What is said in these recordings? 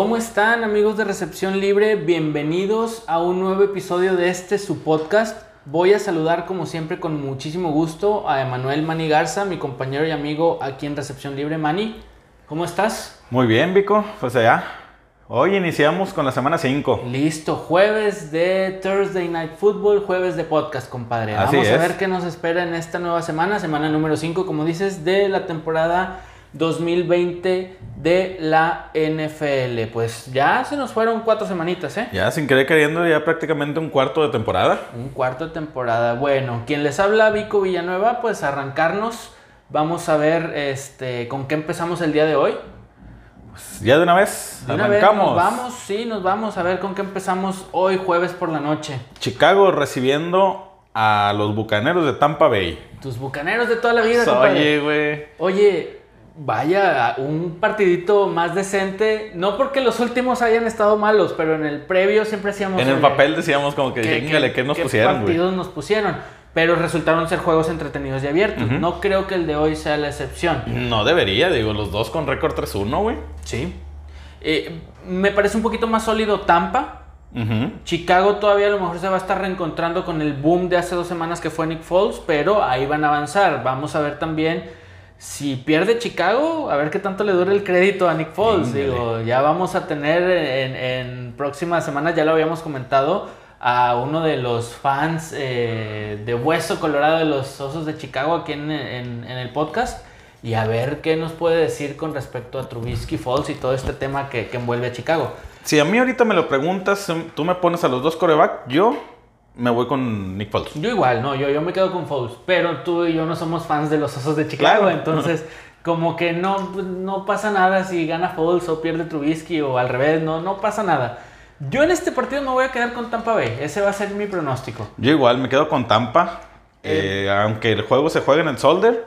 ¿Cómo están amigos de Recepción Libre? Bienvenidos a un nuevo episodio de este su podcast. Voy a saludar como siempre con muchísimo gusto a Emanuel Mani Garza, mi compañero y amigo aquí en Recepción Libre. Mani, ¿cómo estás? Muy bien, Vico. Pues allá. Hoy iniciamos con la semana 5. Listo, jueves de Thursday Night Football, jueves de podcast, compadre. Así Vamos a es. ver qué nos espera en esta nueva semana, semana número 5, como dices, de la temporada 2020 de la NFL. Pues ya se nos fueron cuatro semanitas, ¿eh? Ya sin querer queriendo, ya prácticamente un cuarto de temporada. Un cuarto de temporada. Bueno, quien les habla, Vico Villanueva, pues arrancarnos. Vamos a ver este, con qué empezamos el día de hoy. Pues ya de una vez, De una vez arrancamos. nos vamos, sí, nos vamos a ver con qué empezamos hoy, jueves por la noche. Chicago recibiendo a los bucaneros de Tampa Bay. Tus bucaneros de toda la vida, compadre. Oye, güey. Oye, vaya, un partidito más decente. No porque los últimos hayan estado malos, pero en el previo siempre hacíamos. En el papel decíamos como que, ¿qué- "Chíngale, ¿qué nos pusieron, güey? partidos nos pusieron? Pero resultaron ser juegos entretenidos y abiertos. No creo que el de hoy sea la excepción. No debería, digo, los dos con récord 3-1, güey. Sí. Eh, me parece un poquito más sólido Tampa. Chicago todavía a lo mejor se va a estar reencontrando con el boom de hace dos semanas que fue Nick Foles, pero ahí van a avanzar. Vamos a ver también si pierde Chicago, a ver qué tanto le dura el crédito a Nick Foles. Digo, ya vamos a tener en, en próximas semanas, ya lo habíamos comentado, a uno de los fans eh, de Hueso Colorado de los Osos de Chicago aquí en, en- en el podcast. Y a ver qué nos puede decir con respecto a Trubisky, Foles y todo este tema que, que envuelve a Chicago. Si a mí ahorita me lo preguntas, em, tú me pones a los dos coreback, yo me voy con Nick Foles. Yo igual, no, yo, yo me quedo con Foles, pero tú y yo no somos fans de los Osos de Chicago, Claro. entonces como que no, no pasa nada si gana Foles o pierde Trubisky o al revés, no, no pasa nada. Yo en este partido me voy a quedar con Tampa Bay, ese va a ser mi pronóstico. Yo igual me quedo con Tampa. Eh, aunque el juego se juegue en el Solder,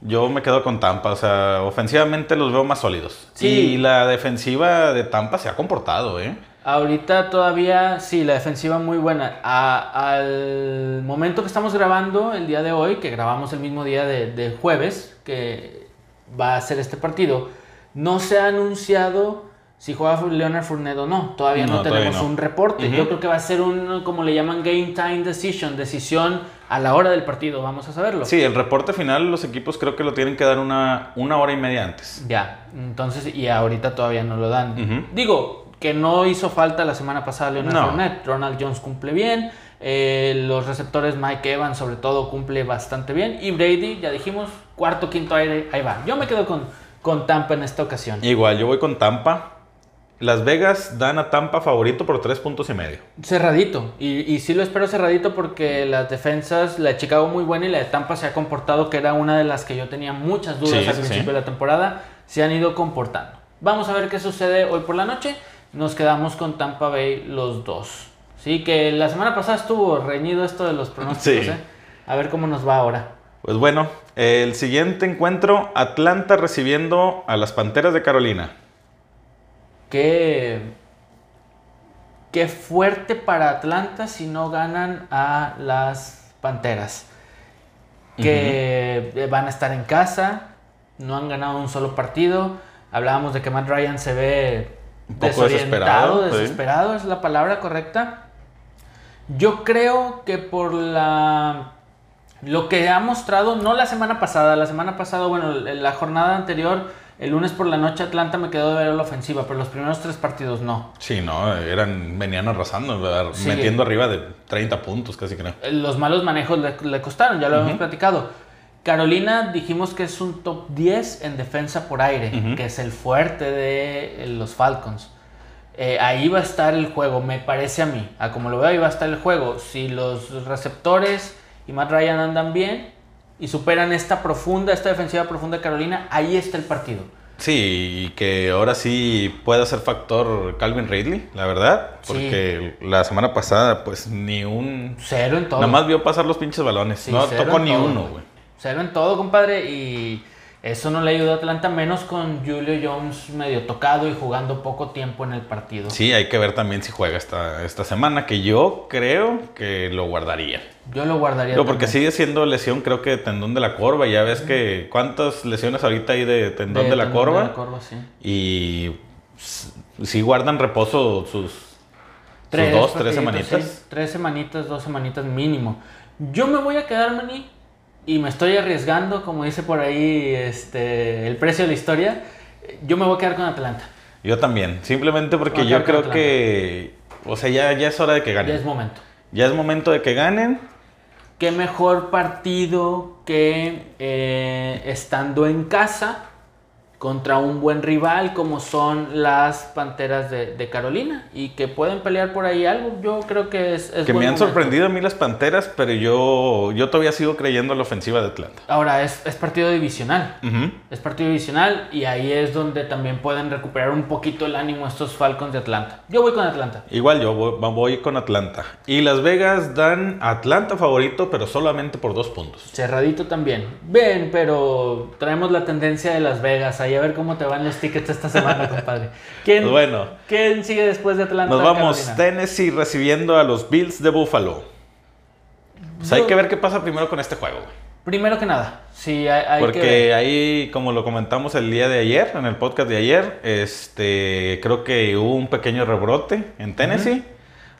yo me quedo con Tampa. O sea, ofensivamente los veo más sólidos. Sí. Y la defensiva de Tampa se ha comportado, ¿eh? Ahorita todavía, sí, la defensiva muy buena. A- al momento que estamos grabando el día de hoy, que grabamos el mismo día de, de jueves, que va a ser este partido, no se ha anunciado si juega Leonard Fournette o no. Todavía no, No, todavía tenemos no. un reporte. Yo creo que va a ser un, como le llaman, game time decision, decisión a la hora del partido. Vamos a saberlo. Sí, el reporte final los equipos creo que lo tienen que dar una, una hora y media antes. Ya, entonces, y ahorita todavía no lo dan. Digo, que no hizo falta la semana pasada Leonard No. Fournette. Ronald Jones cumple bien. eh, los receptores Mike Evans, sobre todo, cumple bastante bien. Y Brady, ya dijimos, cuarto, quinto aire, ahí va. Yo me quedo con, con Tampa en esta ocasión. Igual, yo voy con Tampa. Las Vegas dan a Tampa favorito por tres puntos y medio. Cerradito. Y, y sí lo espero cerradito porque las defensas, la de Chicago muy buena y la de Tampa se ha comportado, que era una de las que yo tenía muchas dudas Sí, al principio sí. de la temporada, se han ido comportando. Vamos a ver qué sucede hoy por la noche. Nos quedamos con Tampa Bay los dos. Sí, que la semana pasada estuvo reñido esto de los pronósticos. Sí. ¿eh? A ver cómo nos va ahora. Pues bueno, el siguiente encuentro, Atlanta recibiendo a las Panteras de Carolina. Qué, qué fuerte para Atlanta si no ganan a las Panteras. Que van a estar en casa, no han ganado un solo partido. Hablábamos de que Matt Ryan se ve Un poco desorientado, desesperado, sí. desesperado, es la palabra correcta. Yo creo que por la lo que ha mostrado, no la semana pasada, la semana pasada, bueno, en la jornada anterior, el lunes por la noche Atlanta me quedó de ver la ofensiva, pero los primeros tres partidos no. Sí, no, eran, venían arrasando, metiendo arriba de 30 puntos, casi creo. Los malos manejos le, le costaron, ya lo hemos Ujú. platicado. Carolina dijimos que es un top 10 en defensa por aire, que es el fuerte de eh, los Falcons. Eh, ahí va a estar el juego, me parece a mí. A como lo veo, ahí va a estar el juego. Si los receptores y Matt Ryan andan bien y superan esta profunda, esta defensiva profunda de Carolina, ahí está el partido. Sí, y que ahora sí pueda ser factor Calvin Ridley, la verdad. Sí. Porque la semana pasada, pues ni un. Cero en todo. Nada más vio pasar los pinches balones. Sí, no tocó ni todo, uno, güey. Cero en todo, compadre. Y eso no le ayudó a Atlanta, menos con Julio Jones medio tocado y jugando poco tiempo en el partido. Sí, hay que ver también si juega esta, esta semana, que yo creo que lo guardaría. Yo lo guardaría. Digo, porque sigue siendo lesión, creo que de tendón de la corva. Ya ves que cuántas lesiones ahorita hay de tendón de, la tendón corva. de la corva, sí. Y sí guardan reposo sus, sus Tres dos, tres semanitas. sí, tres semanitas, dos semanitas mínimo. Yo me voy a quedar, Manny, y me estoy arriesgando, como dice por ahí este, el precio de la historia. Yo me voy a quedar con Atlanta. Yo también, simplemente porque yo creo que, o sea, ya, ya es hora de que Ya ganen. es momento. Ya es momento de que ganen. Qué mejor partido que eh, estando en casa contra un buen rival como son las Panteras de, de Carolina y que pueden pelear por ahí algo. Yo creo que es... es Que me han momento. sorprendido a mí las Panteras, pero yo, yo todavía sigo creyendo en la ofensiva de Atlanta. Ahora, es, es partido divisional. Es partido divisional y ahí es donde también pueden recuperar un poquito el ánimo estos Falcons de Atlanta. Yo voy con Atlanta. Igual yo voy, voy con Atlanta. Y Las Vegas dan Atlanta favorito, pero solamente por dos puntos. Cerradito también. Bien, pero traemos la tendencia de Las Vegas. Ahí a ver cómo te van los tickets esta semana, compadre. ¿Quién, Pues bueno. ¿quién sigue después de Atlanta? Nos vamos Carolina? Tennessee recibiendo a los Bills de Buffalo. Pues hay que ver qué pasa primero con este juego. Primero que nada, sí, hay, hay que Porque ver. ahí, como lo comentamos el día de ayer, en el podcast de ayer, este, creo que hubo un pequeño rebrote en Tennessee.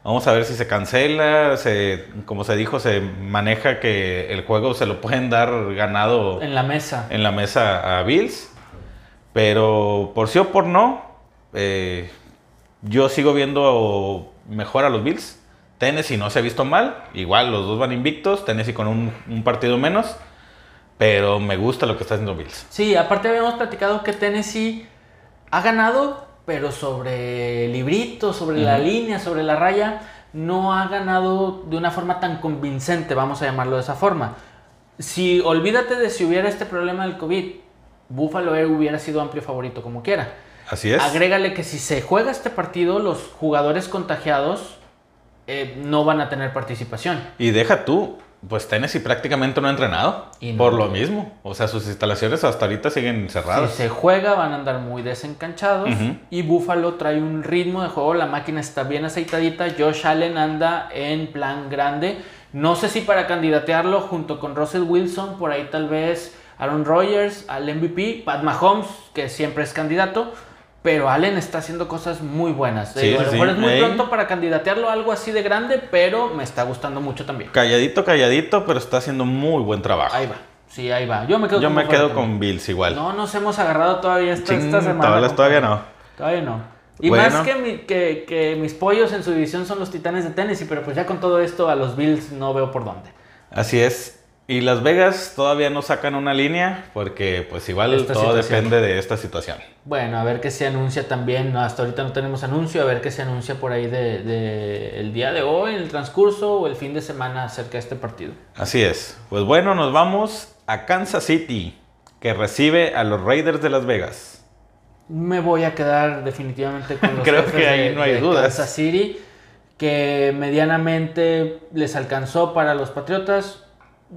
Vamos a ver si se cancela, se, como se dijo, se maneja que el juego se lo pueden dar ganado en la mesa. en la mesa a Bills. Pero por sí o por no, eh, yo sigo viendo mejor a los Bills. Tennessee no se ha visto mal. Igual los dos van invictos. Tennessee con un, un partido menos. Pero me gusta lo que está haciendo Bills. Sí, aparte habíamos platicado que Tennessee ha ganado, pero sobre el librito, sobre la línea, sobre la raya, no ha ganado de una forma tan convincente, vamos a llamarlo de esa forma. Si olvídate de si hubiera este problema del COVID, Buffalo hubiera sido amplio favorito como quiera. Así es. Agrégale que si se juega este partido, los jugadores contagiados eh, no van a tener participación. Y deja tú, pues Tennessee prácticamente no ha entrenado. Y no. Por lo mismo. O sea, sus instalaciones hasta ahorita siguen cerradas. Si se juega van a andar muy desencanchados y Buffalo trae un ritmo de juego, la máquina está bien aceitadita, Josh Allen anda en plan grande, no sé si para candidatearlo junto con Russell Wilson, por ahí tal vez Aaron Rodgers al MVP, Pat Mahomes, que siempre es candidato, pero Allen está haciendo cosas muy buenas. Sí, a lo sí, mejor es muy pronto para candidatearlo a algo así de grande, pero me está gustando mucho también. Calladito, calladito, pero está haciendo muy buen trabajo. Ahí va, sí, ahí va. Yo me quedo Yo con me Buffalo quedo también. con Bills igual. No nos hemos agarrado todavía esta, Chin, esta semana. todavía- todavía no. Todavía no. Y Bueno. más que, mi- que, que mis pollos en su división son los titanes de Tennessee, pero pues ya con todo esto a los Bills no veo por dónde. Así es. Y Las Vegas todavía no sacan una línea porque pues igual Esta todo situación. depende de esta situación. Bueno, a ver qué se anuncia también. Hasta ahorita no tenemos anuncio. A ver qué se anuncia por ahí de, de el día de hoy, en el transcurso o el fin de semana acerca de este partido. Así es. Pues bueno, nos vamos a Kansas City, que recibe a los Raiders de Las Vegas. Me voy a quedar definitivamente con los Creo que ahí de- no hay dudas. Kansas City, que medianamente les alcanzó para los Patriotas.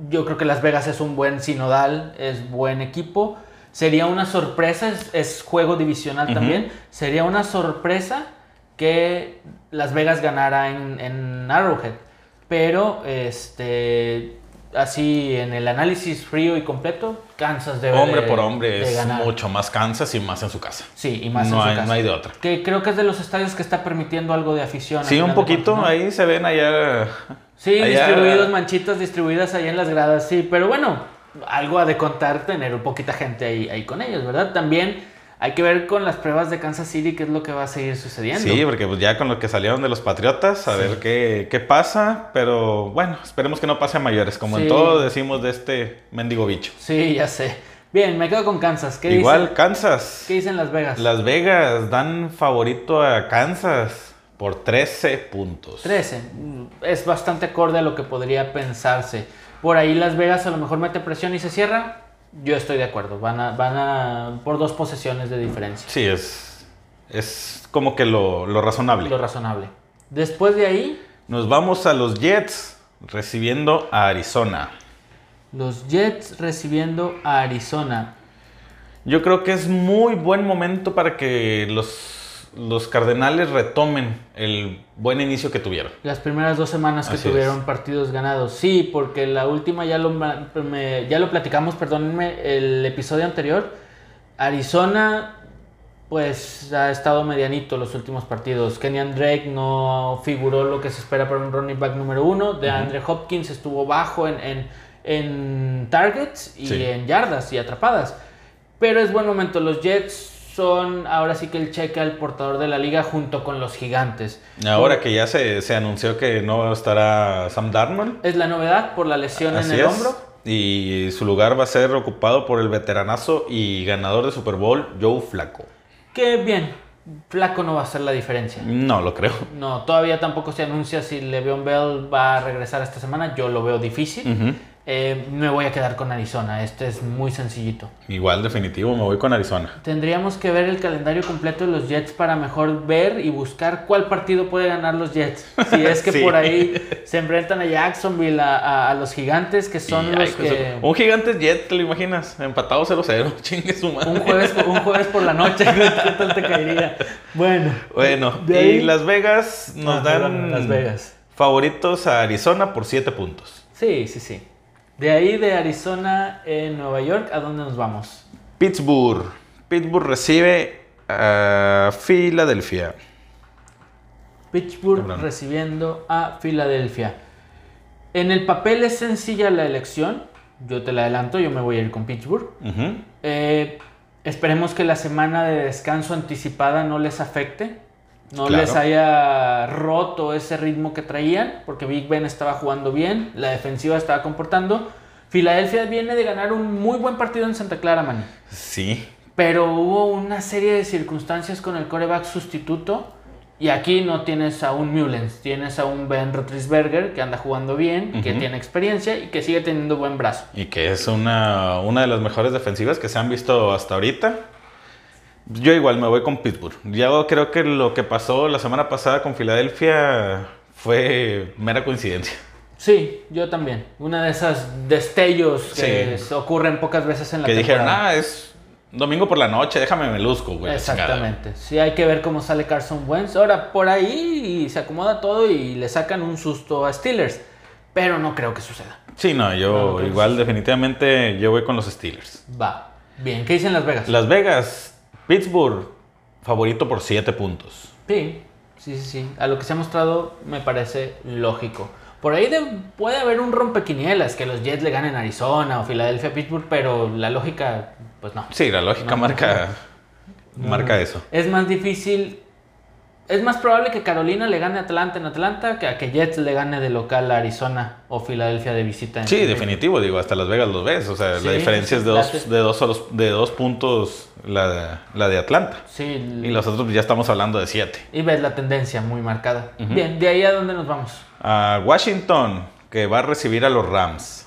Yo creo que Las Vegas es un buen sinodal, es buen equipo. Sería una sorpresa, es, es juego divisional también. Sería una sorpresa que Las Vegas ganara en, en Arrowhead. Pero este así en el análisis frío y completo, Kansas debe hombre de- por hombre es ganar. mucho más Kansas y más en su casa. Sí, y más no, en su hay, casa. no hay de otra. Que creo que es de los estadios que está permitiendo algo de afición. Sí, un poquito, ahí se ven allá. Sí, allá- distribuidos, manchitas distribuidas ahí en las gradas, sí. Pero bueno, algo ha de contar tener un poquita gente ahí, ahí con ellos, ¿verdad? También hay que ver con las pruebas de Kansas City qué es lo que va a seguir sucediendo. Sí, porque pues ya con lo que salieron de los Patriotas, a ver qué, qué pasa. Pero bueno, esperemos que no pase a mayores, como Sí. en todo decimos de este mendigo bicho. Sí, ya sé. Bien, me quedo con Kansas. ¿Qué Igual, Kansas. ¿Qué dicen Las Vegas? Las Vegas dan favorito a Kansas por 13 puntos. 13. Mm, Es bastante acorde a lo que podría pensarse. Por ahí Las Vegas a lo mejor mete presión y se cierra. Yo estoy de acuerdo. Van a, van a por dos posesiones de diferencia. Sí, es, es como que lo, lo razonable. Lo razonable. Después de ahí, Nos vamos a los Jets recibiendo a Arizona. los Jets recibiendo a Arizona. Yo creo que es muy buen momento para que los, los Cardenales retomen el buen inicio que tuvieron. Las primeras dos semanas que Así tuvieron es. partidos ganados. Sí, porque la última ya lo, me- ya lo platicamos, perdónenme, el episodio anterior. Arizona pues ha estado medianito los últimos partidos. Kenyan Drake no figuró lo que se espera para un running back número uno. De Andre Hopkins estuvo bajo en, en, en targets y Sí. en yardas y atrapadas. Pero es buen momento. Los Jets son ahora sí que el cheque al portador de la liga junto con los gigantes. Ahora que ya se, se anunció que no estará Sam Darnold. Es la novedad por la lesión Así en el es. hombro. Y su lugar va a ser ocupado por el veteranazo y ganador de Super Bowl, Joe Flaco. Que bien, Flaco no va a hacer la diferencia. No lo creo. No, todavía tampoco se anuncia si Le'Veon Bell va a regresar esta semana. Yo lo veo difícil. Eh, me voy a quedar con Arizona. Este es muy sencillito. Igual, definitivo, me voy con Arizona. Tendríamos que ver el calendario completo de los Jets para mejor ver y buscar cuál partido puede ganar los Jets. Si es que Sí. por ahí se enfrentan a Jacksonville, a, a- a los gigantes, que son Y, los pues, que... Un gigante Jet, ¿te lo imaginas? Empatado 0-0. Chingue su madre. Un jueves, un jueves por la noche, ¿qué tal te caería? Bueno, Bueno, De ahí- y Las Vegas nos Ah, dan bueno, Las Vegas. favoritos a Arizona por 7 puntos. Sí, sí, sí. De ahí de Arizona en Nueva York, ¿a dónde nos vamos? Pittsburgh. Pittsburgh recibe a Filadelfia. Pittsburgh recibiendo a Filadelfia. En el papel es sencilla la elección. Yo te la adelanto, yo me voy a ir con Pittsburgh. Eh, esperemos que la semana de descanso anticipada no les afecte. No Claro. les haya roto ese ritmo que traían, porque Big Ben estaba jugando bien, la defensiva estaba comportando. Filadelfia viene de ganar un muy buen partido en Santa Clara, man. Sí. Pero hubo una serie de circunstancias con el coreback sustituto. Y aquí no tienes a un Mullens, tienes a un Ben Roethlisberger que anda jugando bien, que tiene experiencia y que sigue teniendo buen brazo. Y que es una, una de las mejores defensivas que se han visto hasta ahorita. Yo igual me voy con Pittsburgh. Yo creo que lo que pasó la semana pasada con Filadelfia fue mera coincidencia. Sí, yo también. Una de esas destellos que Sí. ocurren pocas veces en la Que dijeron, temporada. ah, es domingo por la noche, déjame me luzco, güey. la chingada". Exactamente. Sí, hay que ver cómo sale Carson Wentz. Ahora, por ahí se acomoda todo y le sacan un susto a Steelers. Pero no creo que suceda. Sí, no, yo no que igual definitivamente yo voy con los Steelers. Va. Bien, ¿qué dicen Las Vegas? Las Vegas, Pittsburgh, favorito por 7 puntos. Sí, sí, sí, sí. A lo que se ha mostrado me parece lógico. Por ahí de- puede haber un rompequinielas, que los Jets le ganen a Arizona o Filadelfia a Pittsburgh, pero la lógica, pues no. Sí, la lógica No, marca, no. marca eso. Es más difícil, es más probable que Carolina le gane a Atlanta en Atlanta que a que Jets le gane de local a Arizona o Filadelfia de visita. en Sí, definitivo, digo, hasta Las Vegas los ves. O sea, Sí, la diferencia es de dos, de dos, solos- de dos puntos la de, la de Atlanta. Sí, Y los otros ya estamos hablando de 7. y ves la tendencia muy marcada. Bien, de ahí a dónde nos vamos. A Washington, que va a recibir a los Rams.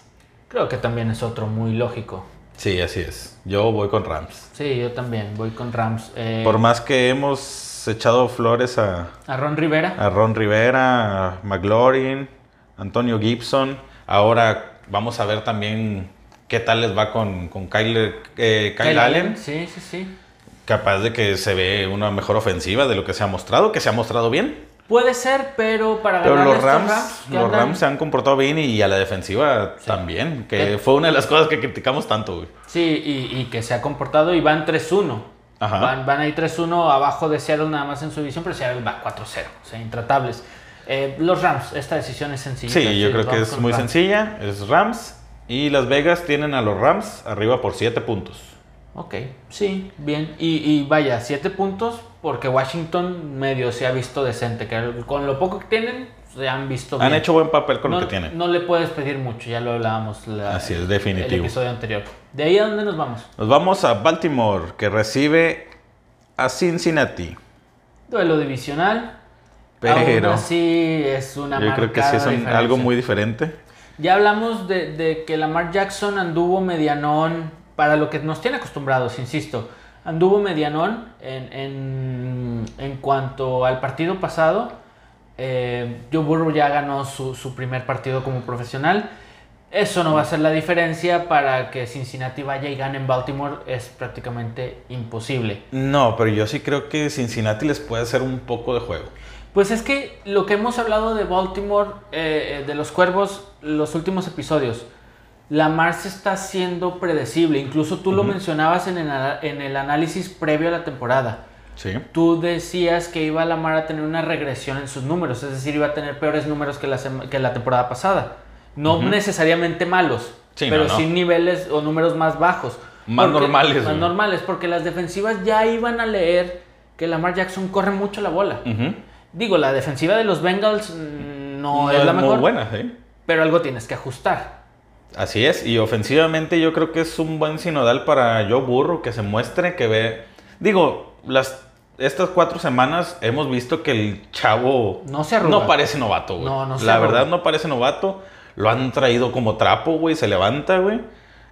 Creo que también es otro muy lógico. Sí, así es. Yo voy con Rams. Sí, yo también voy con Rams. Eh, Por más que hemos echado flores a, a Ron Rivera. a Ron Rivera, a McLaurin, Antonio Gibson. Ahora vamos a ver también qué tal les va con, con Kyle, eh, Kyle Kyle Allen. Sí, sí, sí. Capaz de que se ve una mejor ofensiva de lo que se ha mostrado, que se ha mostrado bien. Puede ser, pero para Pero ganar los Rams, los Rams se han comportado bien y a la defensiva también, que fue una de las cosas que criticamos tanto, güey. Sí, y, y que se ha comportado y van 3-1. Ajá. Van, van ahí 3-1 abajo de Seattle nada más en su división, pero Seattle va 4-0. O sea, intratables. Eh, los Rams, esta decisión es sencilla. Sí, yo creo que es muy sencilla. sencilla, es Rams. Y Las Vegas tienen a los Rams arriba por 7 puntos. Ok, sí, bien. Y, y vaya, 7 puntos porque Washington medio se ha visto decente. Que con lo poco que tienen, se han visto bien. Han hecho buen papel con no, lo que tienen. No le puedes pedir mucho, ya lo hablábamos la- Así es, el definitivo. episodio anterior. ¿De ahí a dónde nos vamos? Nos vamos a Baltimore, que recibe a Cincinnati. Duelo divisional. Pero Aún así es una yo creo que sí es un- algo muy diferente. Ya hablamos de, de que Lamar Jackson anduvo medianón para lo que nos tiene acostumbrados, insisto. Anduvo medianón en, en, en cuanto al partido pasado. Eh, Joe Burrow ya ganó su, su primer partido como profesional. Eso no va a ser la diferencia para que Cincinnati vaya y gane en Baltimore. Es prácticamente imposible. No, pero yo sí creo que Cincinnati les puede hacer un poco de juego. Pues es que lo que hemos hablado de Baltimore, eh, eh, de los cuervos, los últimos episodios, Lamar se está haciendo predecible. Incluso tú lo mencionabas en el, ana- en el análisis previo a la temporada. Sí. tú decías que iba Lamar a tener una regresión en sus números, es decir, iba a tener peores números que la, que la temporada pasada. No necesariamente malos, Sí, pero no, no. sí niveles o números más bajos. Más normales, Más normales, porque las defensivas ya iban a leer que Lamar Jackson corre mucho la bola. Digo, la defensiva de los Bengals mm, no, es la muy mejor, buena, sí. pero algo tienes que ajustar. Así es, y ofensivamente yo creo que es un buen sinodal para Joe Burro que se muestre, que ve. Digo, las estas cuatro semanas hemos visto que el chavo No se arruga. no parece novato, güey. No, no se La arruga. verdad no parece novato. Lo han traído como trapo, güey, se levanta, güey.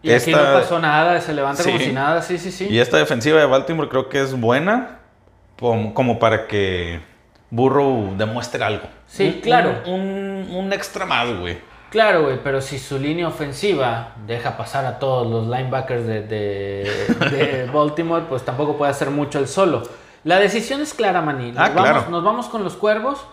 Y aquí no pasó nada, se levanta como Sí. si nada, sí, sí, sí. Y esta defensiva de Baltimore creo que es buena como, como para que Burrow demuestre algo. Sí, Un- claro. Un, un- un extra más, güey. Claro, güey, pero si su línea ofensiva deja pasar a todos los linebackers de, de- de Baltimore, pues tampoco puede hacer mucho el solo. La decisión es clara, Maní. Nos, Ah, vamos, claro. nos vamos con los cuervos,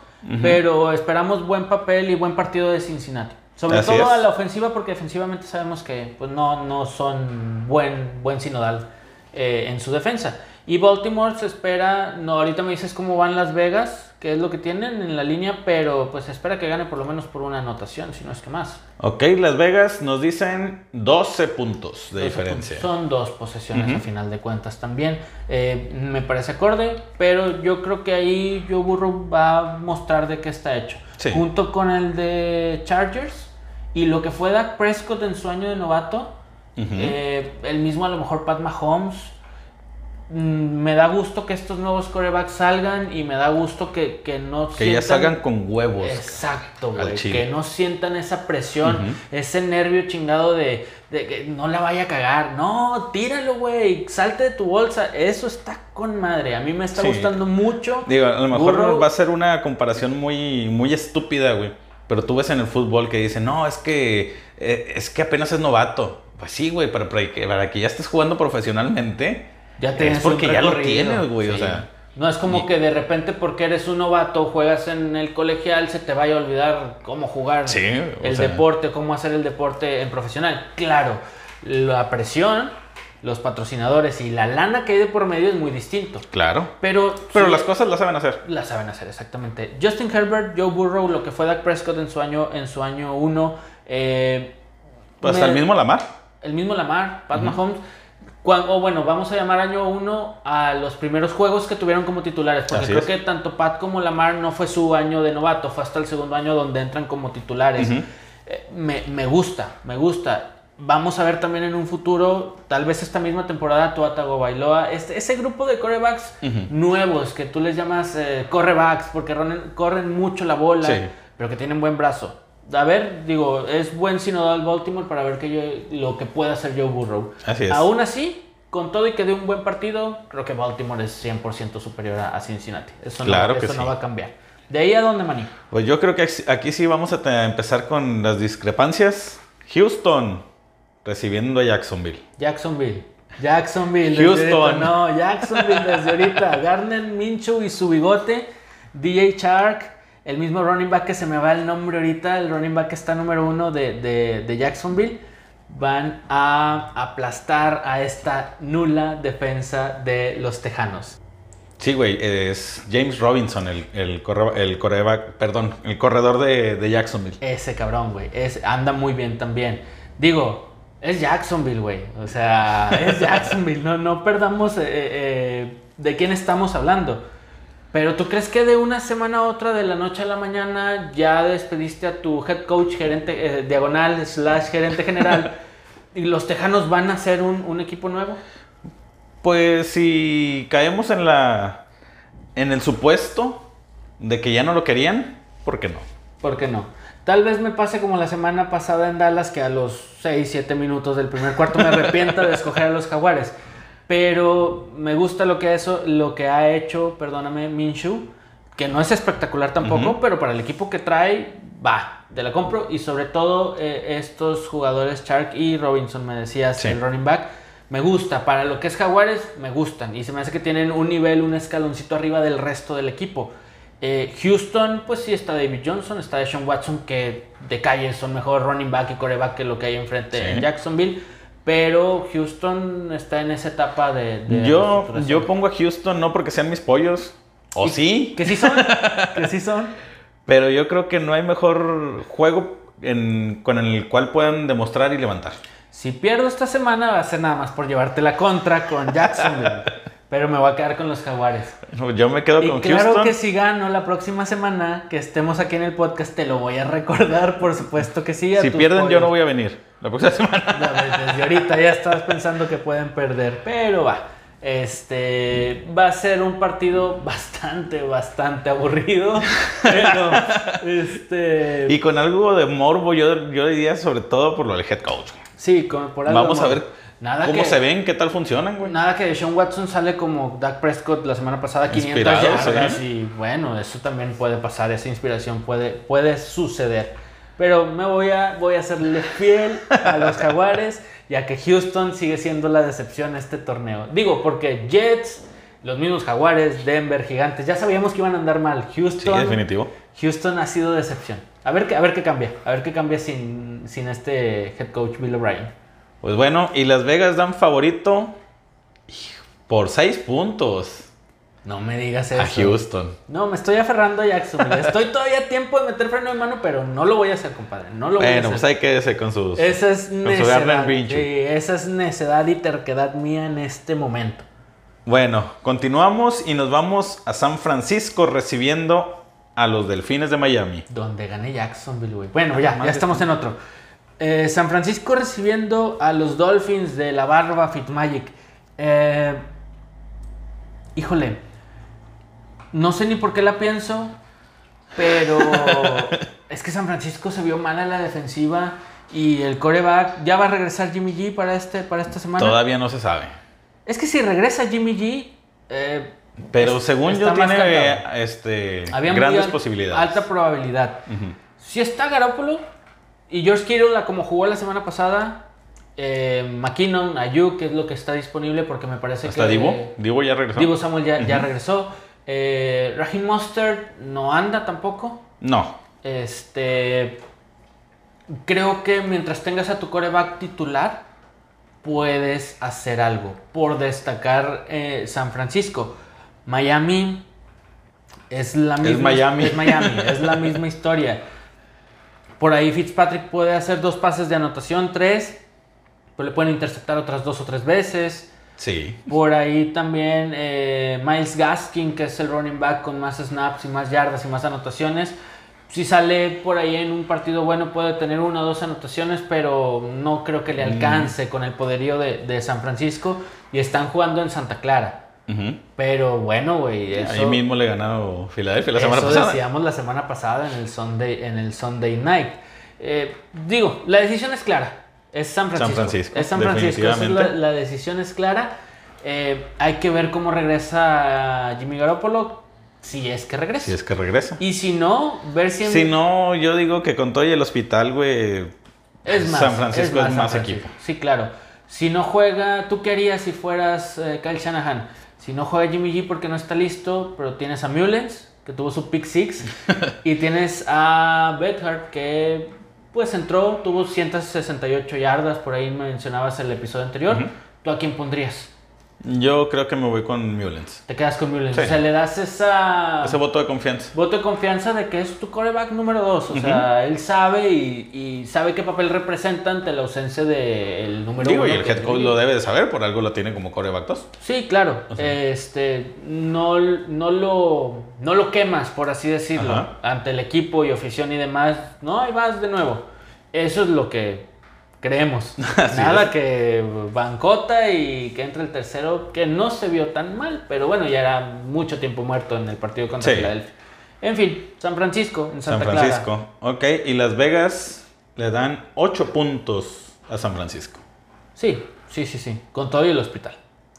pero esperamos buen papel y buen partido de Cincinnati. Sobre Así todo es. a la ofensiva, porque defensivamente sabemos que pues, no, no son buen, buen sinodal eh, en su defensa. Y Baltimore se espera, no, ahorita me dices cómo van Las Vegas, qué es lo que tienen en la línea, pero pues se espera que gane por lo menos por una anotación, si no es que más. Ok, Las Vegas nos dicen 12 puntos de diferencia. Son dos posesiones Ujú. a final de cuentas también. Eh, me parece acorde, pero yo creo que ahí Joe Burrow va a mostrar de qué está hecho. Sí. Junto con el de Chargers y lo que fue Dak Prescott en su año de novato. Eh, el mismo a lo mejor Pat Mahomes. Mm, Me da gusto que estos nuevos corebacks salgan y me da gusto que, que no que ya sientan- salgan con huevos. Exacto, güey. Que no sientan esa presión, ese nervio chingado de, de que no la vaya a cagar. No, tíralo, güey. Salte de tu bolsa. Eso está con madre. A mí me está Sí. gustando mucho. Digo, a lo mejor Burrow. va a ser una comparación muy, muy estúpida, güey. Pero tú ves en el fútbol que dicen, no, es que, eh, es que apenas es novato. Pues sí, güey, para, para que, para que ya estés jugando profesionalmente, Ya tienes es porque ya lo tienes, güey. O Sí. sea, No es como que de repente porque eres un novato, juegas en el colegial, se te vaya a olvidar cómo jugar Sí, el sea. deporte, cómo hacer el deporte en profesional. Claro, la presión, los patrocinadores y la lana que hay de por medio es muy distinto. claro. Pero, Pero sí, las cosas las saben hacer. la saben hacer, exactamente. Justin Herbert, Joe Burrow, lo que fue Dak Prescott en su año, en su año uno. eh, Pues hasta el mismo Lamar. el mismo Lamar, Pat Mahomes. O bueno, vamos a llamar año uno a los primeros juegos que tuvieron como titulares. Porque Así creo es. que tanto Pat como Lamar no fue su año de novato, fue hasta el segundo año donde entran como titulares. Eh, me, me gusta, me gusta. Vamos a ver también en un futuro, tal vez esta misma temporada, Tua Tagovailoa, este, ese grupo de corebacks nuevos que tú les llamas eh, correbacks porque corren, corren mucho la bola, Sí. pero que tienen buen brazo. A ver, digo, es buen sinodal Baltimore para ver que yo- lo que puede hacer Joe Burrow. Así es. Aún así, con todo y que dé un buen partido, creo que Baltimore es 100% superior a, Cincinnati. Eso, Claro no, que eso no sí. va a cambiar. ¿De ahí a dónde, Maní? Pues yo creo que aquí- sí vamos a empezar con las discrepancias. Houston recibiendo a Jacksonville. Jacksonville. Jacksonville. Houston. No, Jacksonville desde ahorita. Garner Minshew y su bigote. DJ Shark. El mismo running back que se me va el nombre ahorita. El running back que está número uno de, de- de Jacksonville. Van a aplastar a esta nula defensa de los Tejanos. Sí, güey, es James Robinson, el, el, corre- el perdón, el corredor de, de Jacksonville. Ese cabrón, güey. es- Anda muy bien también. Digo, es Jacksonville, güey. O sea, es Jacksonville. No, no perdamos eh, eh, de quién estamos hablando. Pero tú crees que de una semana a otra, de la noche a la mañana, ya despediste a tu head coach, gerente eh, diagonal, slash gerente general, y los tejanos van a ser un, un equipo nuevo? Pues si caemos en la en el supuesto de que ya no lo querían, ¿por qué no? ¿Por qué no? Tal vez me pase como la semana pasada en Dallas, que a los 6, 7 minutos del primer cuarto me arrepienta de escoger a los Jaguares. Pero me gusta lo que, eso, lo que ha hecho, perdóname, Minshew, que no es espectacular tampoco, pero para el equipo que trae, va, te la compro. Y sobre todo eh, estos jugadores, Shark y Robinson, me decías, Sí. el running back, me gusta. Para lo que es Jaguares, me gustan. Y se me hace que tienen un nivel, un escaloncito arriba del resto del equipo. Eh, Houston, pues sí está David Johnson, está Deshaun Watson, que de calle son mejor running back y coreback que lo que hay enfrente Sí. en Jacksonville. Pero Houston está en esa etapa de... de Yo, yo pongo a Houston no porque sean mis pollos, o sí, Que sí son, que sí son. pero yo creo que no hay mejor juego en- con el cual puedan demostrar y levantar. Si pierdo esta semana va a ser nada más por llevarte la contra con Jacksonville. pero me voy a quedar con los jaguares. Yo me quedo Y con claro Houston. que si gano la próxima semana, que estemos aquí en el podcast, te lo voy a recordar, por supuesto que sí. a Si pierden, yo no voy a venir la próxima semana. No, Desde ahorita ya estás pensando que pueden perder, pero va. Este va a ser un partido bastante, bastante aburrido. Pero, este. Y con algo de morbo, yo, yo diría sobre todo por lo del head coach. sí, como por algo Vamos a como- ver nada cómo que- se ven, qué tal funcionan, güey. Nada que Sean Watson sale como Dak Prescott la semana pasada, 500 Inspirado, yardas. sí. Y bueno, eso también puede pasar, esa inspiración puede, puede suceder. Pero me voy a, voy a serle fiel a los Jaguares, ya que Houston sigue siendo la decepción en este torneo. Digo, porque Jets, los mismos Jaguares, Denver, Gigantes, ya sabíamos que iban a andar mal. Sí, Houston, definitivo. Houston ha sido decepción. A ver, qué- a ver qué cambia, a ver qué cambia sin, sin este head coach Bill O'Brien. Pues bueno, y Las Vegas dan favorito por 6 puntos No me digas eso. a Houston. No, me estoy aferrando a Jacksonville. Estoy todavía a tiempo de meter freno de mano, pero no lo voy a hacer, compadre. No lo voy a Bueno, hacer. pues hay que con sus. Esa es con necedad. Sí, esa es necedad y terquedad mía en este momento. Bueno, continuamos y nos vamos a San Francisco recibiendo a los Delfines de Miami. Donde gane Jacksonville, güey. Bueno, ya, ya estamos en otro. Eh, San Francisco recibiendo a los Dolphins de la barba Fitzmagic. Eh, híjole, no sé ni por qué la pienso, pero es que San Francisco se vio mal a la defensiva y el coreback ya va a regresar Jimmy G para, este, para esta semana. Todavía no se sabe. Es que si regresa Jimmy G, eh, Pero es- según yo tiene este, había grandes posibilidades. Alta probabilidad. Si está Garoppolo y George Kittle, la- como jugó la semana pasada, eh, McKinnon, Ayuk, que es lo que está disponible porque me parece ¿Hasta que... Divo? Divo ya regresó. Divo Samuel ya, ya regresó. Eh, Raheem Mostert no anda tampoco. No. Este... Creo que mientras tengas a tu coreback titular, puedes hacer algo. Por destacar eh, San Francisco. Miami es la misma. Miami. Es Miami, es la misma historia. Por ahí Fitzpatrick puede hacer dos pases de anotación, tres, pero le pueden interceptar otras dos o tres veces. Sí. Por ahí también eh, Miles Gaskin, que es el running back con más snaps y más yardas y más anotaciones. Si sale por ahí en un partido bueno puede tener una o dos anotaciones, pero no creo que le alcance con el poderío de, de San Francisco. Y están jugando en Santa Clara. Pero bueno, güey. Ahí mismo le ganó Filadelfia la semana Eso pasada. decíamos la semana pasada en el Sunday, en el Sunday Night. Eh, digo, la decisión es clara. Es San Francisco. Francisco, Es San Francisco. Es la, decisión es clara. Eh, hay que ver cómo regresa Jimmy Garoppolo. Si es que regresa. Si es que regresa. Y si no, ver si, Si no, yo digo que con todo y el hospital, güey. es más. San Francisco es más equipo. Sí, claro. Si no juega, ¿tú qué harías si fueras eh, Kyle Shanahan? Si no juega Jimmy G porque no está listo, pero tienes a Mullens, que tuvo su pick six, y tienes a Bethard, que pues entró, tuvo 168 yardas, por ahí mencionabas el episodio anterior. ¿Tú a quién pondrías? Yo creo que me voy con Mullens. Te quedas con Mullens. Sí. O sea, le das esa... Ese voto de confianza. voto de confianza de que es tu coreback número dos. O sea, él sabe y, y sabe qué papel representa ante la ausencia del número Digo, uno. y el head coach lo debe de saber, por algo lo tiene como coreback 2. Sí, claro. Este, no, no, lo, no lo quemas, por así decirlo, ante el equipo y afición y demás. No, ahí vas de nuevo. Eso es lo que creemos. Así Nada es. que bancota y que entre el tercero, que no se vio tan mal, pero bueno, ya era mucho tiempo muerto en el partido contra Sí. Filadelfia. En fin, San Francisco, en San Santa Francisco. Ok, y Las Vegas le dan 8 puntos a San Francisco. Clara. Sí, sí, sí, sí. Con todo y el hospital.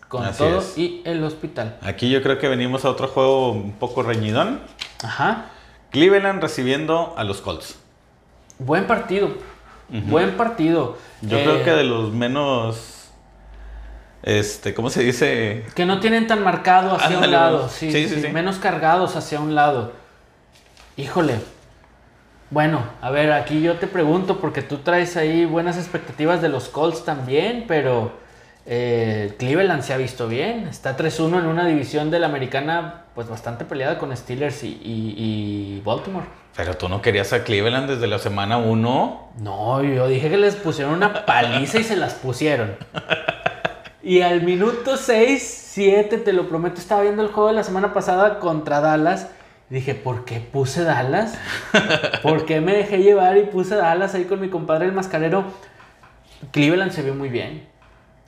Con Así todo es. y el hospital. Aquí yo creo que venimos a otro juego un poco reñidón. Ajá. Cleveland recibiendo a los Colts. Buen partido. Buen partido. Yo Eh, creo que de los menos. Este, ¿cómo se dice? que no tienen tan marcado hacia un lado. Sí, Sí, sí, sí, sí. Menos cargados hacia un lado. Híjole. Bueno, a ver, aquí yo te pregunto, porque tú traes ahí buenas expectativas de los Colts también, pero eh, Cleveland se ha visto bien. Está 3-1 en una división de la americana, pues bastante peleada con Steelers y, y- y Baltimore. Pero tú no querías a Cleveland desde la semana 1. No, yo dije que les pusieron una paliza y se las pusieron. Y al minuto 6, 7, te lo prometo, estaba viendo el juego de la semana pasada contra Dallas. Dije, ¿por qué puse Dallas? ¿Por qué me dejé llevar y puse Dallas ahí con mi compadre el mascarero? Cleveland se vio muy bien.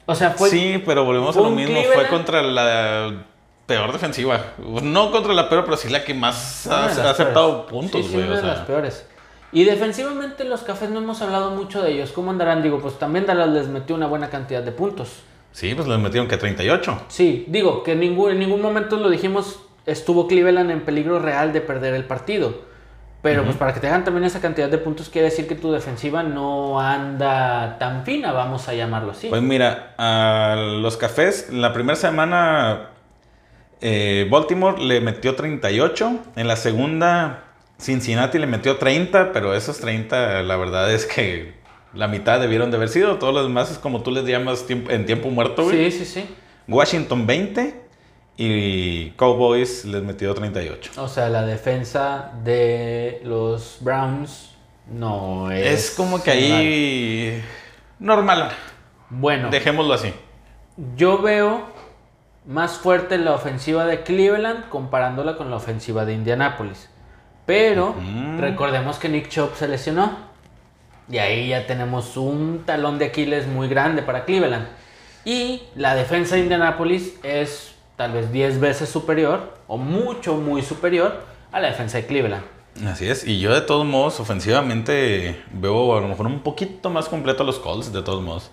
O sea, fue... sí, pero volvemos a lo mismo. Cleveland- Fue contra la peor defensiva. No contra la peor, pero sí la que más una ha, de aceptado peores. puntos, Sí, sí, güey. una o de sea. las peores. Y defensivamente los cafés no hemos hablado mucho de ellos. ¿Cómo andarán? Digo, pues también Dallas les metió una buena cantidad de puntos. Sí, pues les metieron que 38. Sí, digo que en ningún, en ningún momento lo dijimos, estuvo Cleveland en peligro real de perder el partido. Pero pues para que te hagan también esa cantidad de puntos quiere decir que tu defensiva no anda tan fina, vamos a llamarlo así. Pues mira, a los cafés, la primera semana eh, Baltimore le metió 38. En la segunda, Cincinnati le metió 30, pero esos 30, la verdad es que la mitad debieron de haber sido. Todos los demás es como tú les llamas tiempo- en tiempo muerto, güey. sí, sí, sí. Washington 20 y Cowboys les metió 38. O sea, la defensa de los Browns no es... Es como que ahí normal. Bueno, Dejémoslo así. yo veo más fuerte la ofensiva de Cleveland comparándola con la ofensiva de Indianapolis. Pero recordemos que Nick Chubb se lesionó. Y ahí ya tenemos un talón de Aquiles muy grande para Cleveland. Y la defensa de Indianapolis es tal vez 10 veces superior, o mucho, muy superior, a la defensa de Cleveland. Así es, y yo de todos modos, ofensivamente, veo a lo mejor un poquito más completo a los Colts, de todos modos.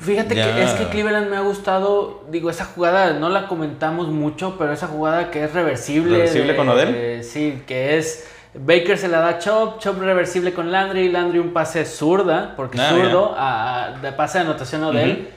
Fíjate Ya. que es que Cleveland me ha gustado, digo, esa jugada no la comentamos mucho, pero esa jugada que es reversible. ¿Reversible de- con Odell? de- sí, que es Baker se la da a Chop, Chop reversible con Landry, Landry un pase zurda, porque Ah, zurdo, a, a- de pase de anotación a Odell.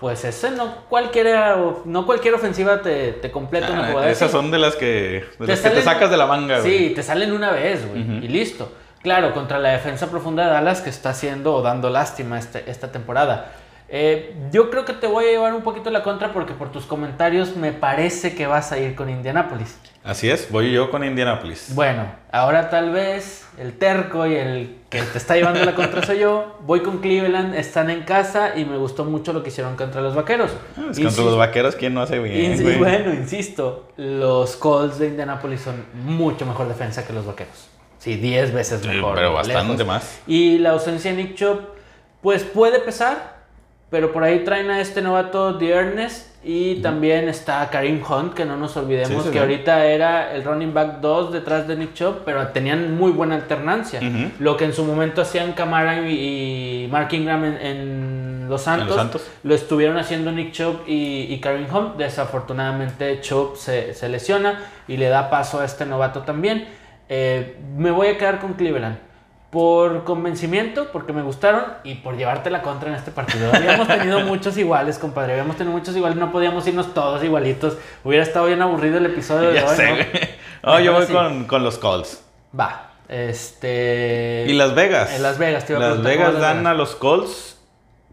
Pues ese no cualquiera, no cualquier ofensiva te, te completa una Ah, jugada. esas así. son de las que, de las que te sacas de la manga, güey. Sí, te salen una vez, güey, y listo. Claro, contra la defensa profunda de Dallas que está haciendo o dando lástima este- esta temporada. Eh, yo creo que te voy a llevar un poquito la contra porque por tus comentarios me parece que vas a ir con Indianapolis. Así es, voy yo con Indianapolis. Bueno, ahora tal vez el terco y el que te está llevando la contra soy yo. Voy con Cleveland, están en casa y me gustó mucho lo que hicieron contra los vaqueros. Ah, es contra los vaqueros, ¿quién no hace bien, y güey? bueno, insisto, los Colts de Indianapolis son mucho mejor defensa que los vaqueros. Sí, 10 veces Sí, mejor. pero bastante lejos. más. Y la ausencia de Nick Chubb, pues puede pesar, pero por ahí traen a este novato de Ernest y también está Karim Hunt, que no nos olvidemos Sí, que ahorita era el running back 2 detrás de Nick Chubb, pero tenían muy buena alternancia. Lo que en su momento hacían Camara y, Mark Ingram en, en Los Santos, Santos. lo estuvieron haciendo Nick Chubb y, y Karim Hunt. Desafortunadamente Chubb se, se lesiona y le da paso a este novato también. Eh, me voy a quedar con Cleveland. Por convencimiento, porque me gustaron y por llevarte la contra en este partido. Habíamos tenido muchos iguales, compadre. Habíamos tenido muchos iguales. No podíamos irnos todos igualitos. Hubiera estado bien aburrido el episodio de Ya hoy. sé, ¿no? No, yo voy con, con los Colts. Va. Este. Y Las Vegas. En Las Vegas, te iba a Las Vegas dan a los Colts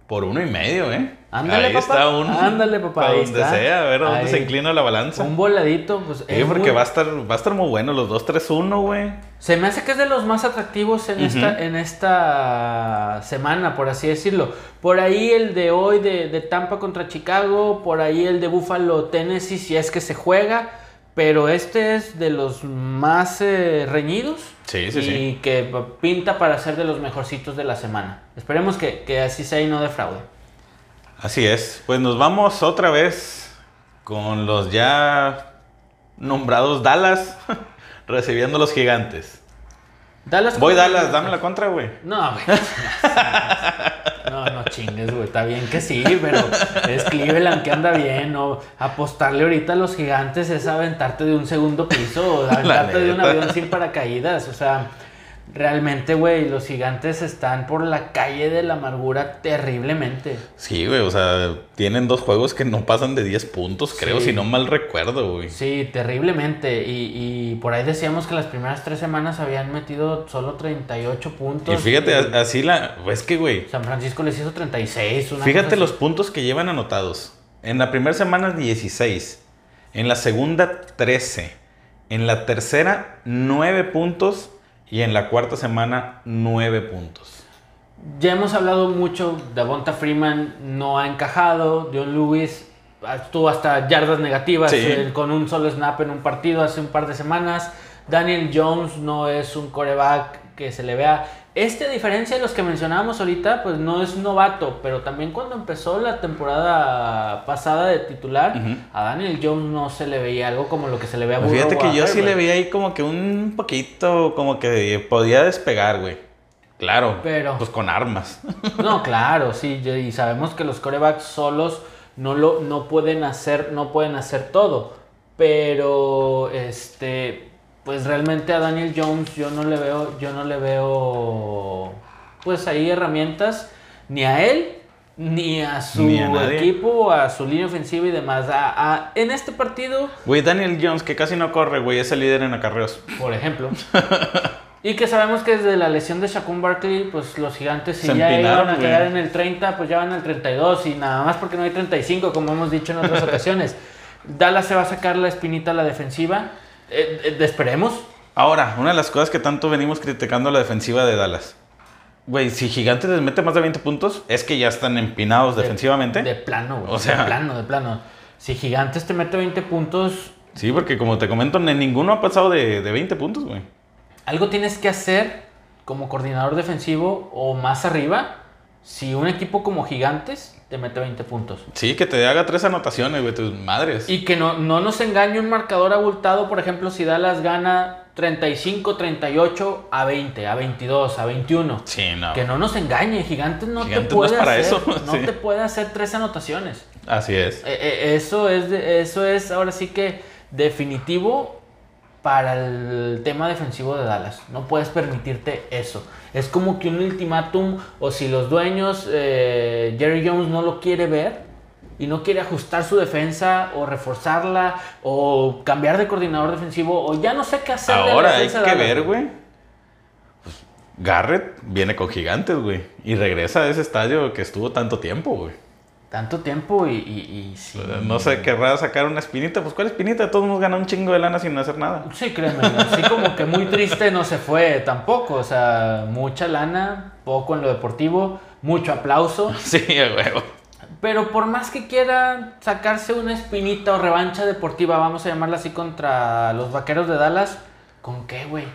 por uno y medio, ¿eh? Ándale, ahí papá. está un. Ándale, papá, Para ahí donde está. sea, a ver a dónde se inclina la balanza. Un voladito, pues. Sí, es porque muy- va a estar va a estar muy bueno los 2-3-1, güey. Se me hace que es de los más atractivos en, esta, en esta semana, por así decirlo. Por ahí el de hoy de, de Tampa contra Chicago, por ahí el de Buffalo Tennessee, si es que se juega. Pero este es de los más eh, reñidos. Sí, sí, y sí. que pinta para ser de los mejorcitos de la semana. Esperemos que, que así sea y no defraude. Así es. Pues nos vamos otra vez con los ya nombrados Dallas recibiendo a los gigantes. Dallas Voy Dallas, dame la contra, güey. No, güey. Chingues, güey. Está bien que sí, pero es Cleveland que anda bien. ¿no? Apostarle ahorita a los gigantes es aventarte de un segundo piso o aventarte de un avión sin paracaídas. O sea, realmente, güey, los gigantes están por la calle de la amargura terriblemente. Sí, güey, o sea, tienen dos juegos que no pasan de 10 puntos, creo, Sí. si no mal recuerdo, güey. Sí, terriblemente. Y, y por ahí decíamos que las primeras tres semanas habían metido solo 38 puntos. Y fíjate, así la. Es que, güey. San Francisco les hizo 36. una Fíjate los puntos que llevan anotados. En la primera semana 16. En la segunda 13. En la tercera 9 puntos. Y en la cuarta semana 9 puntos. Ya hemos hablado mucho. Davonta Freeman no ha encajado. John Lewis estuvo hasta yardas negativas Sí. eh, con un solo snap en un partido hace un par de semanas. Daniel Jones no es un coreback que se le vea. Este, a diferencia de los que mencionábamos ahorita, pues no es novato, pero también cuando empezó la temporada pasada de titular, a Daniel Jones no se le veía algo como lo que se le ve a Pues Burrow Fíjate que yo sí le vi ahí como que un poquito, como que podía despegar, güey. Claro, Pero- pues con armas. No, claro, sí, y y sabemos que los corebacks solos no lo no pueden hacer no pueden hacer todo, pero este pues realmente a Daniel Jones yo no le veo yo no le veo pues ahí herramientas ni a él ni a su Ni a equipo, a su línea ofensiva y demás. A- a- en este partido, Güey, Daniel Jones, que casi no corre, güey, es el líder en acarreos. por ejemplo. y que sabemos que desde la lesión de Shaquem Barkley, pues los gigantes si Se ya empinaron, iban a quedar en el 30, pues ya van al 32 y nada más porque no hay 35, como hemos dicho en otras ocasiones. Dallas se va a sacar la espinita a la defensiva. Eh, eh, esperemos. Ahora, una de las cosas que tanto venimos criticando la defensiva de Dallas. Güey, si Gigantes les mete más de 20 puntos, es que ya están empinados De- defensivamente. De plano, güey. O sea- de plano, de plano. Si Gigantes te mete 20 puntos, Sí, porque como te comento, ni- ninguno ha pasado de, de 20 puntos, güey. algo tienes que hacer como coordinador defensivo o más arriba si un equipo como Gigantes te mete 20 puntos. Sí, que te haga tres anotaciones, güey, tus madres. Y que no, no nos engañe un marcador abultado, por ejemplo, si Dallas gana 35, 38 a 20, a 22, a 21. Sí, no. Que no nos engañe, Gigantes no Gigantes te no es puede para hacer, eso, no sí. te puede hacer tres anotaciones. Así es. Eh, eh, eso es eso es ahora sí que definitivo para el tema defensivo de Dallas. No puedes permitirte eso. Es como que un ultimátum o si los dueños eh, Jerry Jones no lo quiere ver y no quiere ajustar su defensa o reforzarla o cambiar de coordinador defensivo o ya no sé qué hacer. de Ahora hay que de ver, güey. Pues, Garrett viene con Gigantes, güey. Y regresa a ese estadio que estuvo tanto tiempo, güey. Tanto tiempo y, y, y sí. No sé, querrá sacar una espinita. Pues, ¿cuál espinita? Todos nos ganan un chingo de lana sin hacer nada. Sí, créeme, así como que muy triste no se fue tampoco, o sea, mucha lana, poco en lo deportivo, mucho aplauso, Sí, a huevo. pero por más que quiera sacarse una espinita o revancha deportiva, vamos a llamarla así, contra los Vaqueros de Dallas, ¿con qué, güey?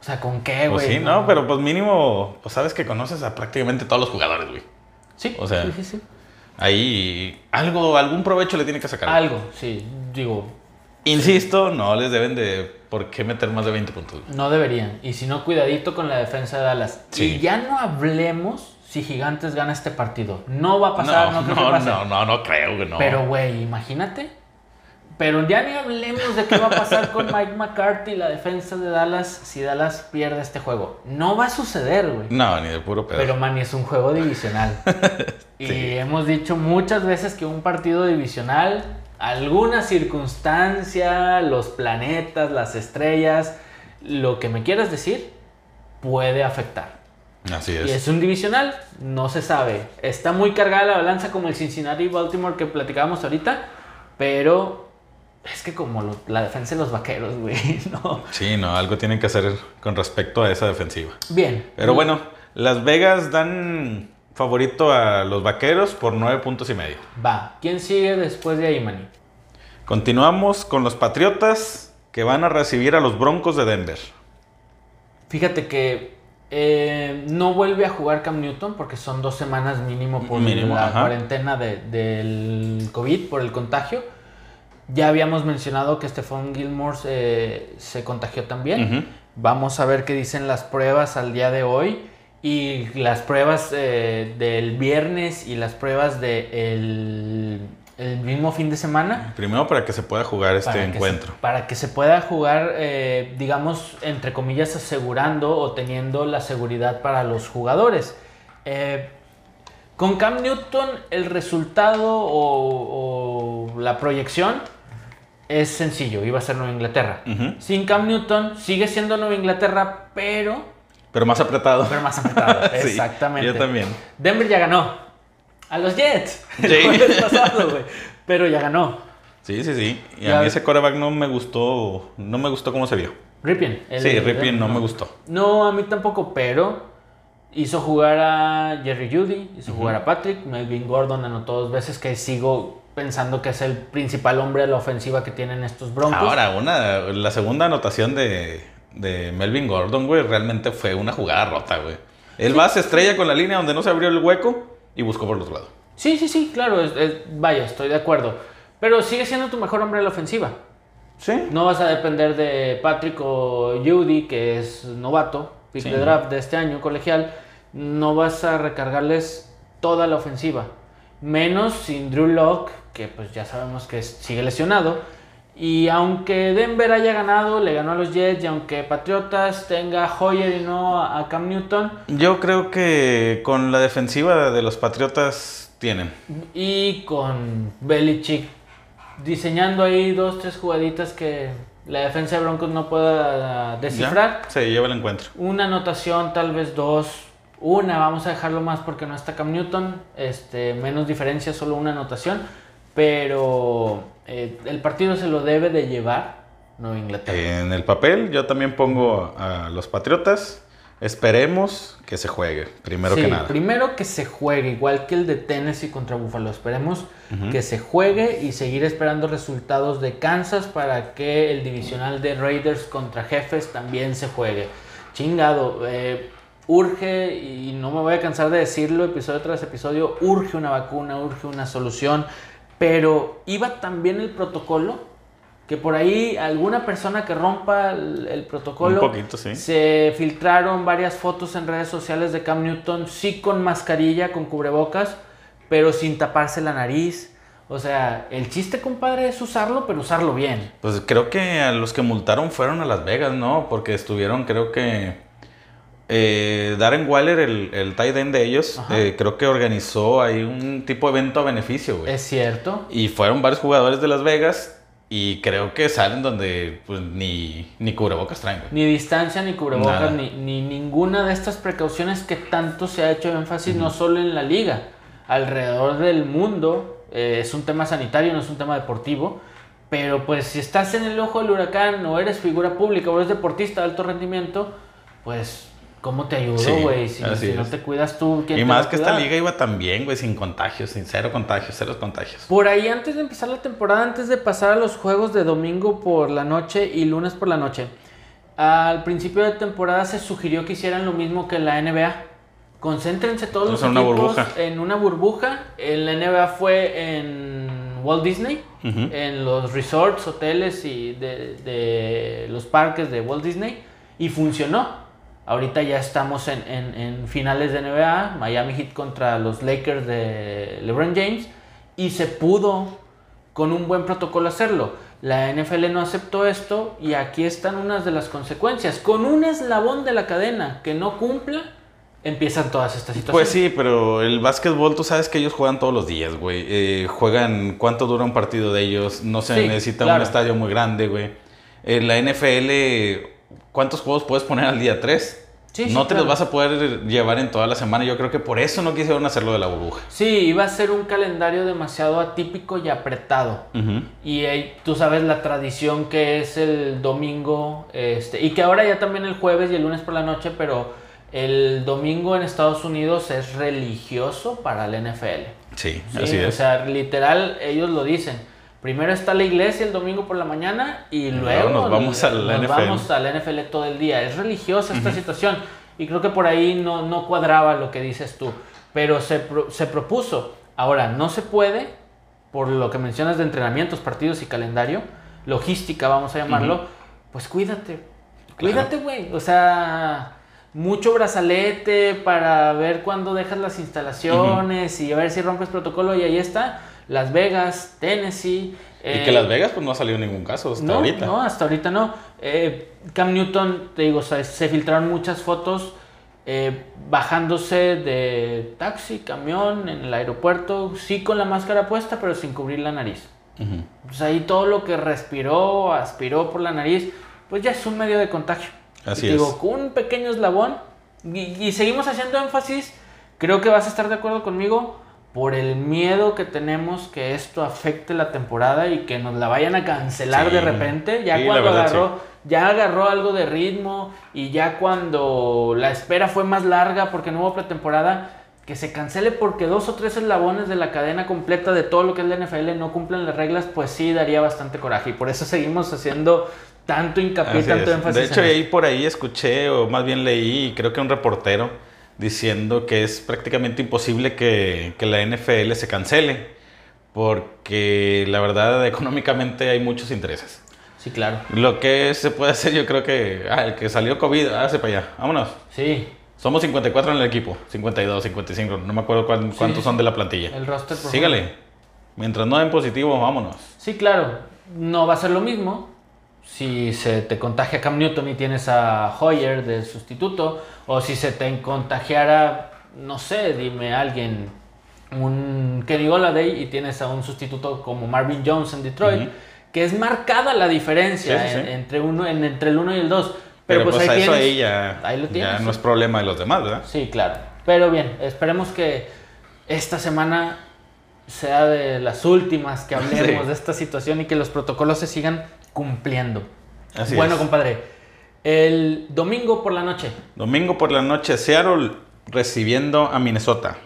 O sea, ¿con qué, güey? Pues sí, no, pero pues mínimo, pues sabes que conoces a prácticamente todos los jugadores, güey. Sí, o sea, sí, sí, sí. Ahí algo, algún provecho le tiene que sacar. Algo, sí, digo, Insisto, no les deben de por qué meter más de 20 puntos. no deberían, y si no, cuidadito con la defensa de Dallas. Sí. Y ya no hablemos si Gigantes gana este partido, no va a pasar, no, no, creo que no, pase. no, no, no creo, güey, no. Pero, güey, imagínate. Pero ya ni hablemos de qué va a pasar con Mike McCarthy y la defensa de Dallas si Dallas pierde este juego. No va a suceder, güey. No, ni de puro pedo. Pero, Manny, es un juego divisional. Y hemos dicho muchas veces que un partido divisional, alguna circunstancia, los planetas, las estrellas, lo que me quieras decir, puede afectar. Así Y es. es un divisional, no se sabe. Está muy cargada la balanza como el Cincinnati y Baltimore que platicábamos ahorita, pero es que como lo- la defensa de los vaqueros, güey, no. Sí, no, algo tienen que hacer con respecto a esa defensiva. Bien. Pero bueno, Las Vegas dan favorito a los vaqueros por 9 puntos y medio. Va. ¿Quién sigue después de ahí, Manny? Continuamos con los Patriotas que van a recibir a los Broncos de Denver. Fíjate que eh, no vuelve a jugar Cam Newton porque son dos semanas mínimo por Mínimo, la ajá. cuarentena de- del COVID, por el contagio. Ya habíamos mencionado que Stephon Gilmore se, se contagió también. Vamos a ver qué dicen las pruebas al día de hoy. Y las pruebas eh, del viernes y las pruebas del el mismo fin de semana. Primero para que se pueda jugar este para que se- encuentro. para que se pueda jugar, eh, digamos, entre comillas, asegurando o teniendo la seguridad para los jugadores. Eh, con Cam Newton, el resultado o, o la proyección es sencillo, iba a ser Nueva Inglaterra. Sin Cam Newton, sigue siendo Nueva Inglaterra, pero, Pero más apretado. pero más apretado. Sí, Exactamente. Yo también. Denver ya ganó. A los Jets. El Sí. jueves pasado, güey. Pero ya ganó. Sí, sí, sí. Y Ya- a mí ese coreback no me gustó. No me gustó cómo se vio. Ripien. el- Sí, Ripien no me gustó. No, a mí tampoco, pero hizo jugar a Jerry Judy, hizo jugar a Patrick, Melvin Gordon anotó dos veces que sigo pensando que es el principal hombre de la ofensiva que tienen estos Broncos. Ahora, una, la segunda anotación de, de Melvin Gordon, güey, realmente fue una jugada rota, güey. Él va, se estrella con la línea donde no se abrió el hueco y buscó por los lados. Sí, sí, sí, claro, es- es- vaya, estoy de acuerdo. Pero sigue siendo tu mejor hombre de la ofensiva. Sí. No vas a depender de Patrick o Judy, que es novato, pick Sí. de draft de este año, colegial. No vas a recargarles toda la ofensiva. Menos sin Drew Locke, que pues ya sabemos que sigue lesionado. Y aunque Denver haya ganado, le ganó a los Jets, y aunque Patriotas tenga a Hoyer y no a a Cam Newton, Yo creo que con la defensiva de los Patriotas tienen. y con Belichick diseñando ahí dos, tres jugaditas que la defensa de Broncos no pueda descifrar. Se lleva el encuentro. Una anotación, tal vez dos. Una, vamos a dejarlo más porque no está Cam Newton. Este, menos diferencia, solo una anotación. Pero eh, el partido se lo debe de llevar Nueva Inglaterra. En el papel yo también pongo a los Patriotas. Esperemos que se juegue, primero Sí, que nada. Primero que se juegue, igual que el de Tennessee contra Buffalo. Esperemos que se juegue y seguir esperando resultados de Kansas para que el divisional de Raiders contra Jefes también se juegue. Chingado, eh, urge, y no me voy a cansar de decirlo episodio tras episodio, urge una vacuna, urge una solución. Pero iba también el protocolo que por ahí alguna persona que rompa el, el protocolo Un poquito, sí. se filtraron varias fotos en redes sociales de Cam Newton, sí con mascarilla, con cubrebocas, pero sin taparse la nariz. O sea, el chiste, compadre, es usarlo, pero usarlo bien. Pues creo que a los que multaron fueron a Las Vegas, ¿no? Porque estuvieron, creo que. eh, Darren Waller, el, el tight end de ellos, eh, creo que organizó ahí un tipo de evento a beneficio, güey. Es cierto. Y fueron varios jugadores de Las Vegas y creo que salen donde pues ni, ni cubrebocas traen, güey. Ni distancia, ni cubrebocas, ni, ni ninguna de estas precauciones que tanto se ha hecho énfasis, no solo en la liga, alrededor del mundo. eh, es un tema sanitario, no es un tema deportivo. Pero pues si estás en el ojo del huracán o eres figura pública o eres deportista de alto rendimiento, pues ¿cómo te ayudo, Sí, güey? si no te cuidas tú, ¿quién Y te va más a que esta liga iba tan bien, güey, sin contagios, sin cero contagios, cero contagios. Por ahí antes de empezar la temporada, antes de pasar a los juegos de domingo por la noche y lunes por la noche, al principio de temporada se sugirió que hicieran lo mismo que la NBA. Concéntrense todos los Entonces, en una burbuja. en una burbuja. En la NBA fue en Walt Disney, en los resorts, hoteles y de, de los parques de Walt Disney y funcionó. Ahorita ya estamos en, en- en finales de NBA, Miami Heat contra los Lakers de LeBron James y se pudo con un buen protocolo hacerlo. La NFL no aceptó esto y aquí están unas de las consecuencias. Con un eslabón de la cadena que no cumpla, empiezan todas estas situaciones. Pues sí, pero el básquetbol, tú sabes que ellos juegan todos los días, güey. Eh, juegan cuánto dura un partido de ellos, no se Sí, necesita claro. un estadio muy grande, güey. En la NFL, ¿cuántos juegos puedes poner al día? ¿Tres? Sí, sí, no te claro. los vas a poder llevar en toda la semana. Yo creo que por eso no quisieron hacerlo de la burbuja. Sí, iba a ser un calendario demasiado atípico y apretado. Y eh, tú sabes la tradición que es el domingo, este, y que ahora ya también el jueves y el lunes por la noche, pero el domingo en Estados Unidos es religioso para la NFL. Sí, Sí, así o es. sea, literal, ellos lo dicen. Primero está la iglesia el domingo por la mañana y luego luego nos vamos a la nos NFL. vamos a la NFL todo el día. Es religiosa esta situación y creo que por ahí no, no cuadraba lo que dices tú, pero se, pro- se propuso. Ahora, no se puede, por lo que mencionas de entrenamientos, partidos y calendario, logística vamos a llamarlo, pues cuídate. Cuídate, güey. O sea, mucho brazalete para ver cuándo dejas las instalaciones y a ver si rompes protocolo y ahí está. Las Vegas, Tennessee. y eh, que Las Vegas pues no ha salido ningún caso hasta no, ahorita. No, hasta ahorita no. Eh, Cam Newton, te digo, se, se filtraron muchas fotos eh, bajándose de taxi, camión, en el aeropuerto, sí con la máscara puesta, pero sin cubrir la nariz. Ujú. Pues ahí todo lo que respiró, aspiró por la nariz, pues ya es un medio de contagio. Así Y te digo, es. con un pequeño eslabón, y, y seguimos haciendo énfasis, creo que vas a estar de acuerdo conmigo, por el miedo que tenemos que esto afecte la temporada y que nos la vayan a cancelar Sí. de repente, ya Sí, cuando verdad, agarró, ya agarró algo de ritmo y ya cuando la espera fue más larga porque no hubo pretemporada, que se cancele porque dos o tres eslabones de la cadena completa de todo lo que es la NFL no cumplen las reglas, pues sí daría bastante coraje. Y por eso seguimos haciendo tanto hincapié, Así tanto es. énfasis. De hecho, en ahí por ahí escuché, o más bien leí, creo que un reportero diciendo que es prácticamente imposible que, que la NFL se cancele, porque la verdad económicamente hay muchos intereses. Sí, claro. Lo que se puede hacer, yo creo que, ah, el que salió COVID, hace para allá, vámonos. Sí, Somos 54 en el equipo, 52, 55, no me acuerdo cuán- cuántos sí. son de la plantilla. el roster. por favor. Sígale. Mientras no den positivo, vámonos. Sí, claro. No va a ser lo mismo si se te contagia Cam Newton y tienes a Hoyer de sustituto, o si se te contagiara, no sé, dime alguien, un Kenny Golladay y tienes a un sustituto como Marvin Jones en Detroit, que es marcada la diferencia Sí, sí, en- sí. entre, uno, en- entre el 1 y el 2. Pero, pues, ahí a eso tienes- ahí ya, ahí lo ya tienes. no es problema de los demás, ¿verdad? Sí, claro. Pero bien, esperemos que esta semana sea de las últimas que hablemos de esta situación y que los protocolos se sigan cumpliendo. Así bueno, es. compadre, el domingo por la noche, Domingo por la noche, Seattle recibiendo a Minnesota.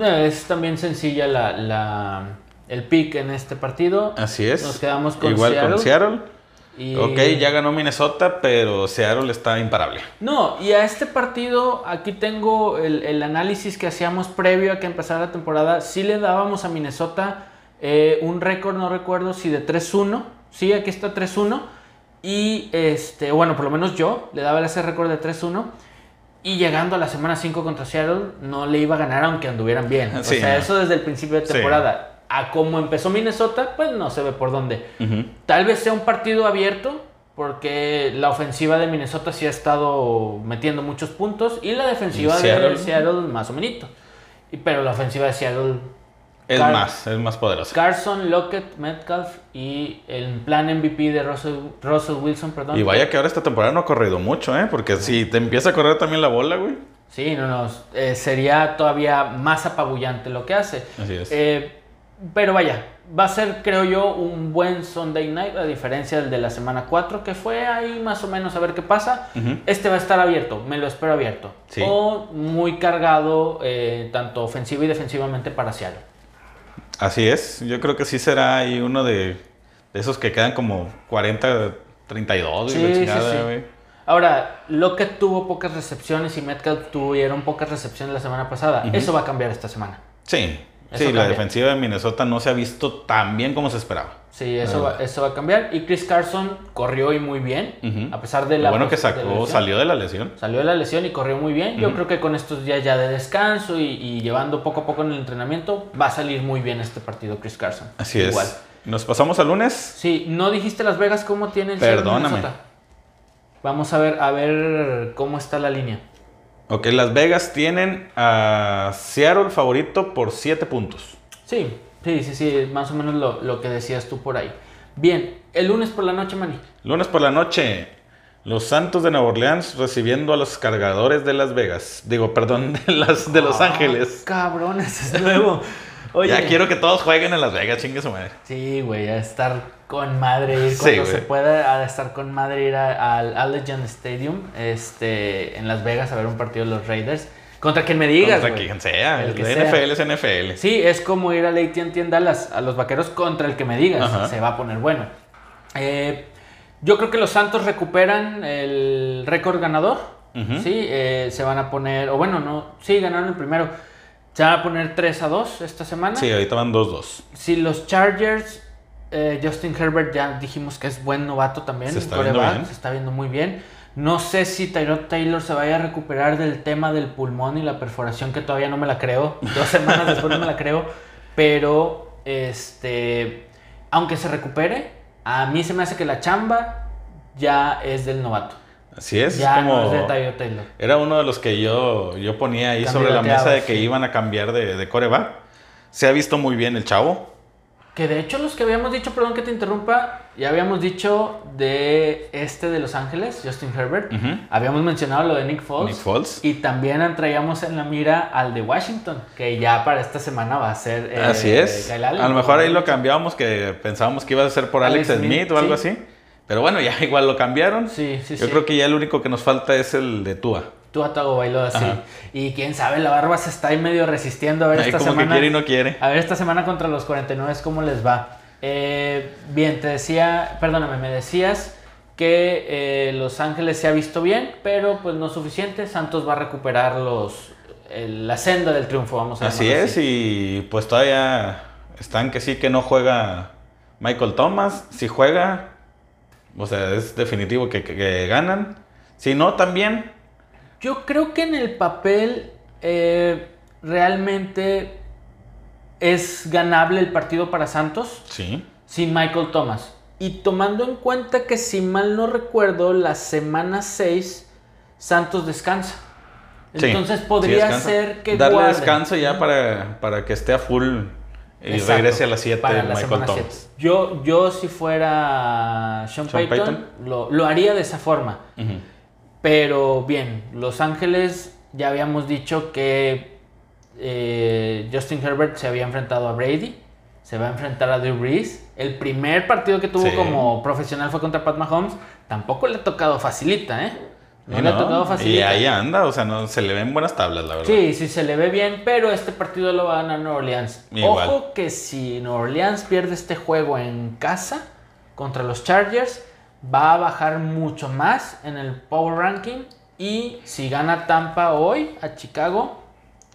eh, es también sencilla la, la- el pick en este partido. Así es. Nos quedamos con Igual Seattle. con Seattle. Y- Ok, ya ganó Minnesota, pero Seattle está imparable. No, y a este partido, aquí tengo el, el análisis que hacíamos previo a que empezara la temporada. Sí le dábamos a Minnesota eh, un récord, no recuerdo si de 3-1. Sí, aquí está 3-1. Y este, bueno, por lo menos yo le daba ese récord de 3-1. Y llegando a la semana 5 contra Seattle, no le iba a ganar aunque anduvieran bien. O sea, eso desde el principio de Sí. temporada. A como empezó Minnesota, pues no se ve por dónde. Tal vez sea un partido abierto, porque la ofensiva de Minnesota sí ha estado metiendo muchos puntos y la defensiva Y de Seattle. Más o menos. Pero la ofensiva de Seattle, Es Car- más, es más poderosa. Carson, Lockett, Metcalf y el plan MVP de Russell, Russell Wilson, perdón. Y vaya que ahora esta temporada no ha corrido mucho, ¿eh? Porque si te empieza a correr también la bola, güey. Sí, no, no, eh, sería todavía más apabullante lo que hace. Así es. Eh, pero vaya, va a ser, creo yo, un buen Sunday night, a diferencia del de la semana 4, que fue ahí más o menos a ver qué pasa. Este va a estar abierto, me lo espero abierto. Sí. O muy cargado, eh, tanto ofensivo y defensivamente para Seattle. Así es. Yo creo que sí será ahí uno de, de esos que quedan como 40, 32, Sí, y la sí, chingada, sí. güey. Ahora, Lockett tuvo pocas recepciones y Metcalf tuvieron pocas recepciones la semana pasada. Eso va a cambiar esta semana. Sí. Sí, la defensiva de Minnesota no se ha visto tan bien como se esperaba. Sí, eso va, eso va a cambiar. Y Chris Carson corrió y muy bien, a pesar de Lo la... bueno que de sacó, lesión. salió de la lesión. Salió de la lesión y corrió muy bien. Yo creo que con estos días ya de descanso y, y llevando poco a poco en el entrenamiento, va a salir muy bien este partido Chris Carson. Así Igual. es. Nos pasamos al lunes. Sí, no dijiste Las Vegas cómo tiene el Perdóname. Vamos a ver, a ver cómo está la línea. Ok, Las Vegas tienen a Seattle favorito por 7 puntos. Sí, sí, sí, sí, más o menos lo, lo que decías tú por ahí. Bien, el lunes por la noche, Manny. Lunes por la noche, los Santos de Nueva Orleans recibiendo a los cargadores de Las Vegas. Digo, perdón, de, las, de Los Ah, Ángeles. Cabrón, ese es nuevo. Oye, Ya quiero que todos jueguen en Las Vegas, chingue su madre. Sí, güey, a estar con madre ir cuando se pueda, a estar con madre ir al Allegiant Stadium este, en Las Vegas a ver un partido de los Raiders. Contra quien me digas, Contra güey. quien sea. El El que sea. NFL es NFL. Sí, es como ir a AT&T en Dallas, a los vaqueros contra el que me digas. Ajá. Se va a poner bueno. Eh, yo creo que los Santos recuperan el récord ganador. Sí, eh, se van a poner, o bueno, no, sí, ganaron el primero. Se van a poner 3 a 2 esta semana. Sí, ahorita van 2-2. Si los Chargers, eh, Justin Herbert ya dijimos que es buen novato también. Se está viendo bien. Se está viendo muy bien. No sé si Tyrod Taylor se vaya a recuperar del tema del pulmón y la perforación, que todavía no me la creo. Dos semanas después no me la creo. Pero, este, aunque se recupere, a mí se me hace que la chamba ya es del novato. Así es, Ya como... no es de. Era uno de los que yo, yo ponía ahí sobre la mesa de que sí. iban a cambiar de, de coreback. Se ha visto muy bien el chavo. Que de hecho los que habíamos dicho, perdón que te interrumpa, ya habíamos dicho de este de Los Ángeles, Justin Herbert. Ujú. Habíamos mencionado lo de Nick Foles. Nick Foles. Y también traíamos en la mira al de Washington, que ya para esta semana va a ser. eh, Así es. Allen. A lo mejor ahí lo cambiábamos, que pensábamos que iba a ser por Alex, Alex Smith, Smith, o algo sí. así. Pero bueno, ya igual lo cambiaron. Sí, sí, Yo sí. creo que ya el único que nos falta es el de Tua. Tú a Tago Bailoa, sí. Ajá. Y quién sabe, la barba se está ahí medio resistiendo a ver Ahí esta como semana. que quiere y no quiere. A ver esta semana contra los 49 cómo les va. Eh, bien, te decía, perdóname, me decías que eh, Los Ángeles se ha visto bien, pero pues no suficiente. Santos va a recuperar los, la senda del triunfo, vamos a Así es, y pues todavía están que sí que no juega Michael Thomas. Si juega, o sea, es definitivo que, que- que ganan. Si no, también. Yo creo que en el papel eh, realmente es ganable el partido para Santos Sí. sin Michael Thomas. Y tomando en cuenta que si mal no recuerdo, la semana 6 Santos descansa. Entonces sí podría ser que Darle descanso ya para, para que esté a full y Exacto, regrese a las 7 para la Michael Thomas. Yo, yo si fuera Sean, Sean Payton, Payton. Lo, lo haría de esa forma. Pero bien, Los Ángeles ya habíamos dicho que eh, Justin Herbert se había enfrentado a Brady, se va a enfrentar a Drew Brees. El primer partido que tuvo Sí. como profesional fue contra Pat Mahomes. Tampoco le ha tocado facilita, ¿eh? No Y le ha ahí anda, o sea, no, se le ven buenas tablas, la verdad. Sí, sí se le ve bien, pero este partido lo va a ganar New Orleans. Igual. Ojo que si New Orleans pierde este juego en casa contra los Chargers, va a bajar mucho más en el Power Ranking. Y si gana Tampa hoy a Chicago,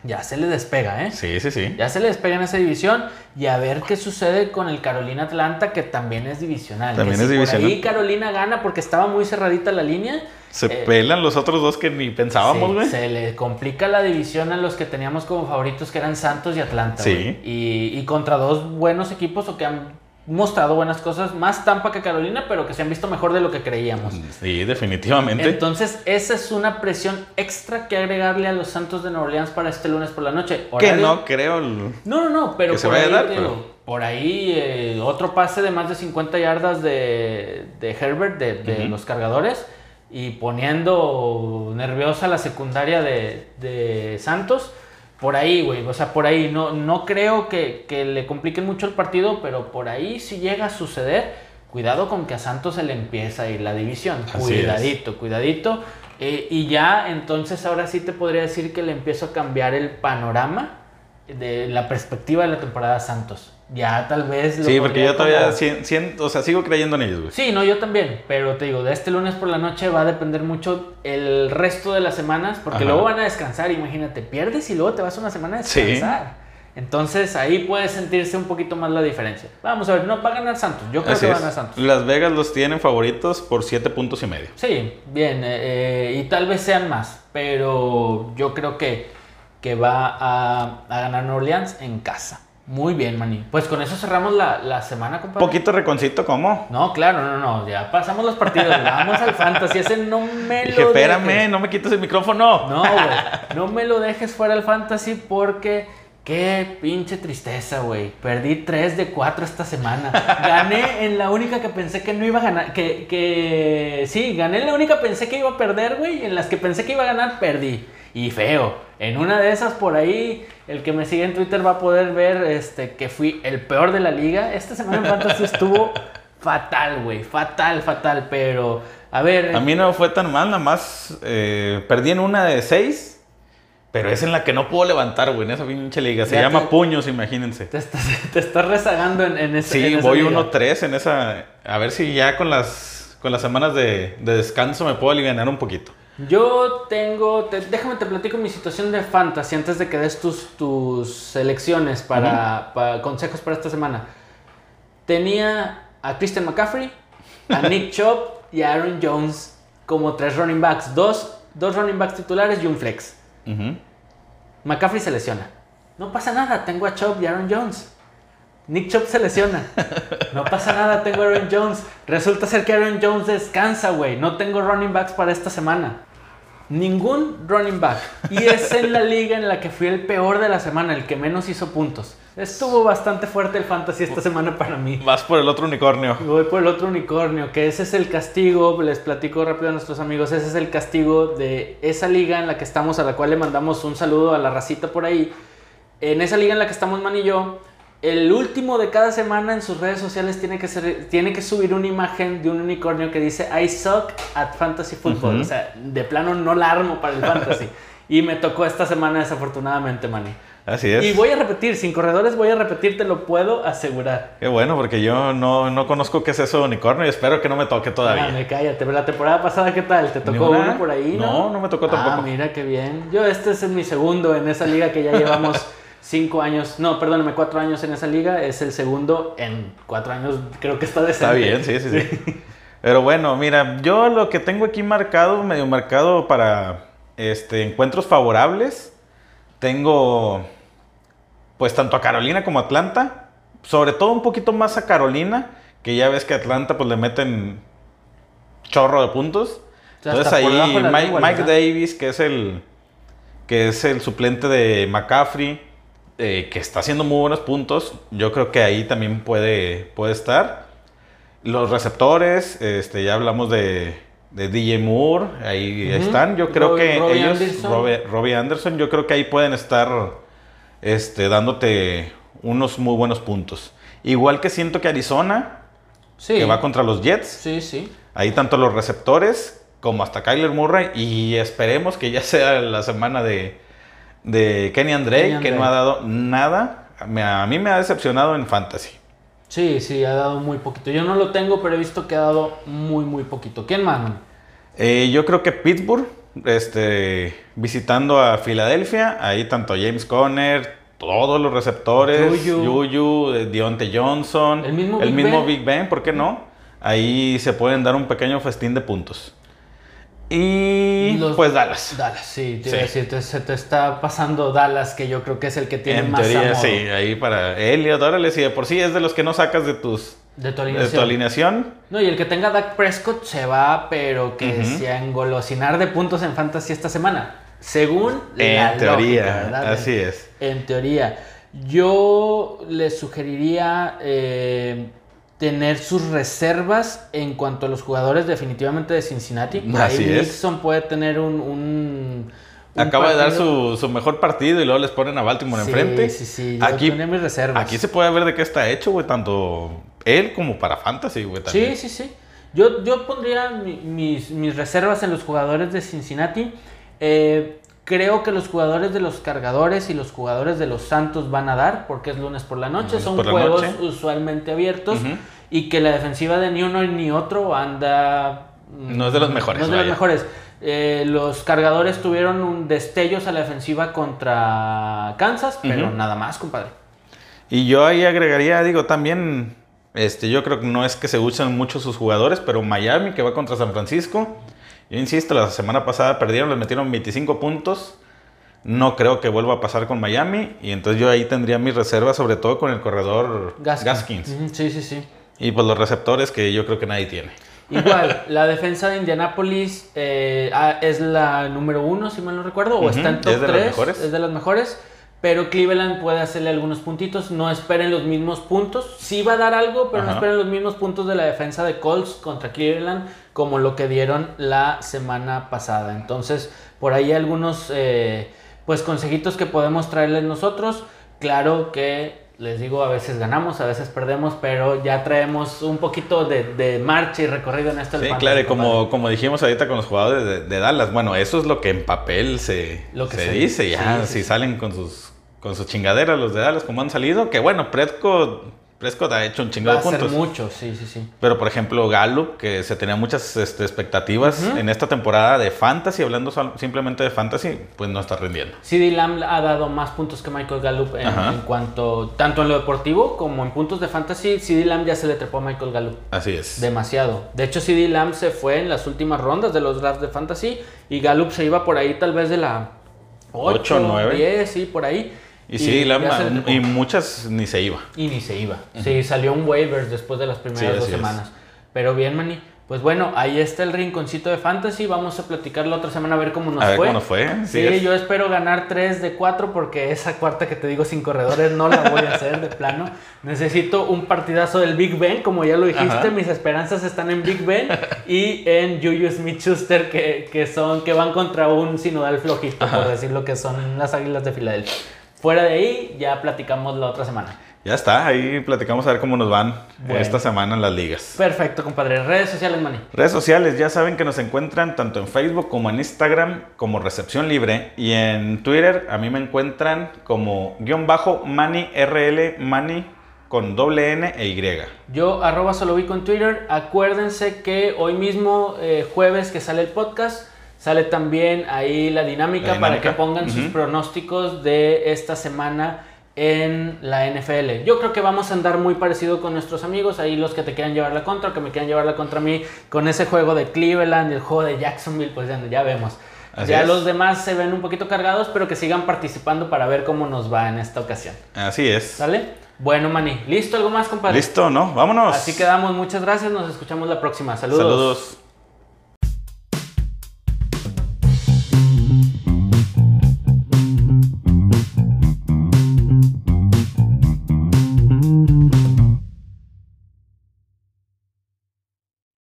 ya se le despega, ¿eh? Sí, sí, sí. Ya se le despega en esa división y a ver qué sucede con el Carolina Atlanta, que también es divisional. Que También si es divisional. Por ahí Carolina gana porque estaba muy cerradita la línea. Se eh, pelan los otros dos que ni pensábamos, Sí, güey. se le complica la división a los que teníamos como favoritos, que eran Santos y Atlanta. Sí. Y, y contra dos buenos equipos o que han mostrado buenas cosas, más Tampa que Carolina, pero que se han visto mejor de lo que creíamos. Sí, definitivamente. Entonces, esa es una presión extra que agregarle a los Santos de Nueva Orleans para este lunes por la noche. que no creo. el- no, no, no, pero que se por, vaya a ahí, dar, digo, pero- por ahí eh, otro pase de más de 50 yardas de, de Herbert, de, de los cargadores, y poniendo nerviosa la secundaria de, de Santos. Por ahí, güey, o sea, por ahí. No, no creo que, que le compliquen mucho el partido, pero por ahí si llega a suceder, cuidado con que a Santos se le empieza a ir la división. Así cuidadito, cuidadito. Eh, y ya, entonces ahora sí te podría decir que le empiezo a cambiar el panorama de la perspectiva de la temporada Santos. Ya tal vez... lo Sí, porque yo todavía como- o sea, sigo creyendo en ellos, güey. Sí, no, yo también, pero te digo, de este lunes por la noche va a depender mucho el resto de las semanas, porque Ajá. luego van a descansar, imagínate, pierdes y luego te vas una semana a Sí. descansar. Entonces ahí puede sentirse un poquito más la diferencia. Vamos a ver, no va a ganar Santos, yo creo Así que va a ganar Santos. Las Vegas los tienen favoritos por 7 puntos y medio. Sí, bien, eh, eh, y tal vez sean más, pero yo creo que, que va a, a ganar New Orleans en casa. Muy bien, Maní. Pues con eso cerramos la, la semana, compadre. Poquito reconcito, ¿cómo? No, claro, no, no, ya pasamos los partidos, vamos al fantasy, ese no me Dije, lo espérame, dejes. no me quites el micrófono. No, güey, no me lo dejes fuera el fantasy porque qué pinche tristeza, güey. Perdí 3 de 4 esta semana. Gané en la única que pensé que no iba a ganar, que, que sí, gané en la única que pensé que iba a perder, güey, y en las que pensé que iba a ganar, perdí. Y feo. En una de esas por ahí, el que me sigue en Twitter va a poder ver este, que fui el peor de la liga. Esta semana en fantasy estuvo fatal, güey, fatal, fatal, pero a ver, A mí no fue tan mal, nada más eh, perdí en una de 6, pero es en la que no puedo levantar, güey, en esa pinche liga. Se Ya llama te- puños, imagínense. Te estás, te estás rezagando en, en esa Sí, en voy liga. 1-3 en esa. A ver si ya con las, con las semanas de, de descanso me puedo aliviar un poquito. Yo tengo. te- déjame te platico mi situación de fantasy antes de que des tus, tus selecciones para, para consejos para esta semana. Tenía a Christian McCaffrey, a Nick Chubb y a Aaron Jones como tres running backs. Dos, dos running backs titulares y un flex. Ujú. McCaffrey se lesiona. No pasa nada, tengo a Chubb y Aaron Jones. Nick Chubb se lesiona. No pasa nada, tengo a Aaron Jones. Resulta ser que Aaron Jones descansa, güey. No tengo running backs para esta semana. Ningún running back. Y es en la liga en la que fui el peor de la semana, el que menos hizo puntos. Estuvo bastante fuerte el fantasy esta semana para mí. Vas por el otro unicornio. Voy por el otro unicornio, que ese es el castigo, les platico rápido a nuestros amigos, ese es el castigo de esa liga en la que estamos, a la cual le mandamos un saludo a la racita por ahí. En esa liga en la que estamos Man y yo, el último de cada semana en sus redes sociales tiene que, ser, tiene que subir una imagen de un unicornio que dice I suck at fantasy football. O sea, de plano no la armo para el fantasy. y me tocó esta semana desafortunadamente, Manny. Así es. Y voy a repetir, sin corredores voy a repetir, te lo puedo asegurar. Qué bueno, porque yo no, no conozco qué es eso de unicornio y espero que no me toque todavía. Me cállate, pero la temporada pasada, ¿qué tal? ¿Te tocó uno por ahí? No, no, no me tocó tampoco. Ah, mira qué bien. Yo este es mi segundo en esa liga que ya llevamos cinco años, no, perdóname, cuatro años en esa liga. Es el segundo en cuatro años, creo que está decente. Está bien, sí, sí, sí. Pero bueno, mira, yo lo que tengo aquí marcado, medio marcado para este, encuentros favorables, tengo pues tanto a Carolina como a Atlanta, sobre todo un poquito más a Carolina, que ya ves que a Atlanta pues le meten chorro de puntos. Entonces ahí Mike, Davis, que es el que es el suplente de McCaffrey, eh, que está haciendo muy buenos puntos, yo creo que ahí también puede, puede estar. Los receptores, este, ya hablamos de, de DJ Moore, ahí están. Yo creo que ellos, Robbie Anderson, yo creo que ahí pueden estar este, dándote unos muy buenos puntos. Igual que siento que Arizona, que va contra los Jets. Sí, sí. Ahí tanto los receptores como hasta Kyler Murray. Y esperemos que ya sea la semana de, de Kenny Andre, que no ha dado nada. A mí me ha decepcionado en Fantasy. Sí, sí, ha dado muy poquito. Yo no lo tengo, pero he visto que ha dado muy, muy poquito. ¿Quién más? Eh, yo creo que Pittsburgh este, visitando a Filadelfia, ahí tanto James Conner, todos los receptores, Yuyu, eh, Dionte Johnson, el mismo, el Big, mismo ben. Big Ben, ¿por qué no? Ahí se pueden dar un pequeño festín de puntos. Y pues Dallas. Dallas, sí, se te está pasando Dallas, que yo creo que es el que tiene en más teoría, sí, ahí para Elliot, órale, sí, de por sí es de los que no sacas de tus de tu alineación. No, y el que tenga Dak Prescott se va, pero que sea engolosinar de puntos en fantasy esta semana. Según en teoría, así es. En teoría. Yo le sugeriría eh, tener sus reservas en cuanto a los jugadores definitivamente de Cincinnati. Así Ahí Nixon puede tener un Acaba de dar su, mejor partido y luego les ponen a Baltimore enfrente. Sí, sí, aquí, mis reservas. Aquí se puede ver de qué está hecho, güey, tanto él como para Fantasy, güey. Sí, sí, sí. Yo, yo pondría mis, mis, reservas en los jugadores de Cincinnati. Eh, creo que los jugadores de los cargadores y los jugadores de los Santos van a dar, porque es lunes por la noche, son juegos usualmente abiertos, y que la defensiva de ni uno ni otro anda... No es de los mejores. No es de los mejores. Eh, los cargadores tuvieron un destellos a la defensiva contra Kansas, pero nada más, compadre. Y yo ahí agregaría, digo, también, este, yo creo que no es que se usen mucho sus jugadores, pero Miami, que va contra San Francisco, yo insisto, la semana pasada perdieron, les metieron 25 puntos. No creo que vuelva a pasar con Miami. Y entonces yo ahí tendría mis reservas, sobre todo con el corredor Gaskins. Sí, sí, sí. Y pues los receptores que yo creo que nadie tiene. Igual, la defensa de Indianapolis eh, ah, es la número uno, si mal no recuerdo, o está en top 3, es de las mejores. Pero Cleveland puede hacerle algunos puntitos. No esperen los mismos puntos. Sí va a dar algo, pero no esperen los mismos puntos de la defensa de Colts contra Cleveland como lo que dieron la semana pasada. Entonces, por ahí algunos eh, pues consejitos que podemos traerles nosotros. Claro que les digo, a veces ganamos, a veces perdemos, pero ya traemos un poquito de, marcha y recorrido en esto. Sí, claro, y como, como dijimos ahorita con los jugadores de, Dallas, bueno, eso es lo que en papel se, se, dice, ya, si salen con sus, con sus chingaderas los de Dallas como han salido, que bueno, Prescott Prescott ha hecho un chingo de puntos. mucho, sí, sí, sí. Pero por ejemplo, Gallup, que se tenía muchas este, expectativas en esta temporada de fantasy, hablando simplemente de fantasy, pues no está rindiendo. CD Lamb ha dado más puntos que Michael Gallup en, cuanto, tanto en lo deportivo como en puntos de fantasy. CD Lamb ya se le trepó a Michael Gallup. Así es. Demasiado. De hecho, CD Lamb se fue en las últimas rondas de los drafts de fantasy y Gallup se iba por ahí tal vez de la 8, 8 9. 10, sí, por ahí. Y, sí, la- y muchas ni se iba. Y ni se iba. Sí, salió un waivers después de las primeras Sí, dos así es. semanas. Pero bien, Manny. Pues bueno, ahí está el rinconcito de fantasy. Vamos a platicar la otra semana a ver cómo nos a ver fue. cómo fue. Sí, es. yo espero ganar 3 de 4 porque esa cuarta que te digo sin corredores no la voy a hacer de plano. Necesito un partidazo del Big Ben, como ya lo dijiste. Ajá. Mis esperanzas están en Big Ben y en Juju Smith-Schuster que, que son que van contra un sinodal flojito, por decir lo que son las Águilas de Filadelfia. Fuera de ahí, ya platicamos la otra semana. Ya está, ahí platicamos a ver cómo nos van Bueno. esta semana en las ligas. Perfecto, compadre. Redes sociales, Manny. Redes sociales, ya saben que nos encuentran tanto en Facebook como en Instagram como Recepción Libre. Y en Twitter a mí me encuentran como guion bajo Mani RL Mani con doble N e Y. Yo, arroba solovico en Twitter. Acuérdense que hoy mismo, eh, jueves que sale el podcast, sale también ahí la dinámica, La para que pongan sus pronósticos de esta semana en la NFL. Yo creo que vamos a andar muy parecido con nuestros amigos, ahí los que te quieran llevar la contra, que me quieran llevar la contra a mí, con ese juego de Cleveland, el juego de Jacksonville, pues ya, ya vemos. Así ya es. los demás se ven un poquito cargados, pero que sigan participando para ver cómo nos va en esta ocasión. Así es. ¿Sale? Bueno, Mani, ¿listo? ¿Algo más, compadre? Listo, ¿no? Vámonos. Así quedamos, muchas gracias, nos escuchamos la próxima. Saludos. Saludos.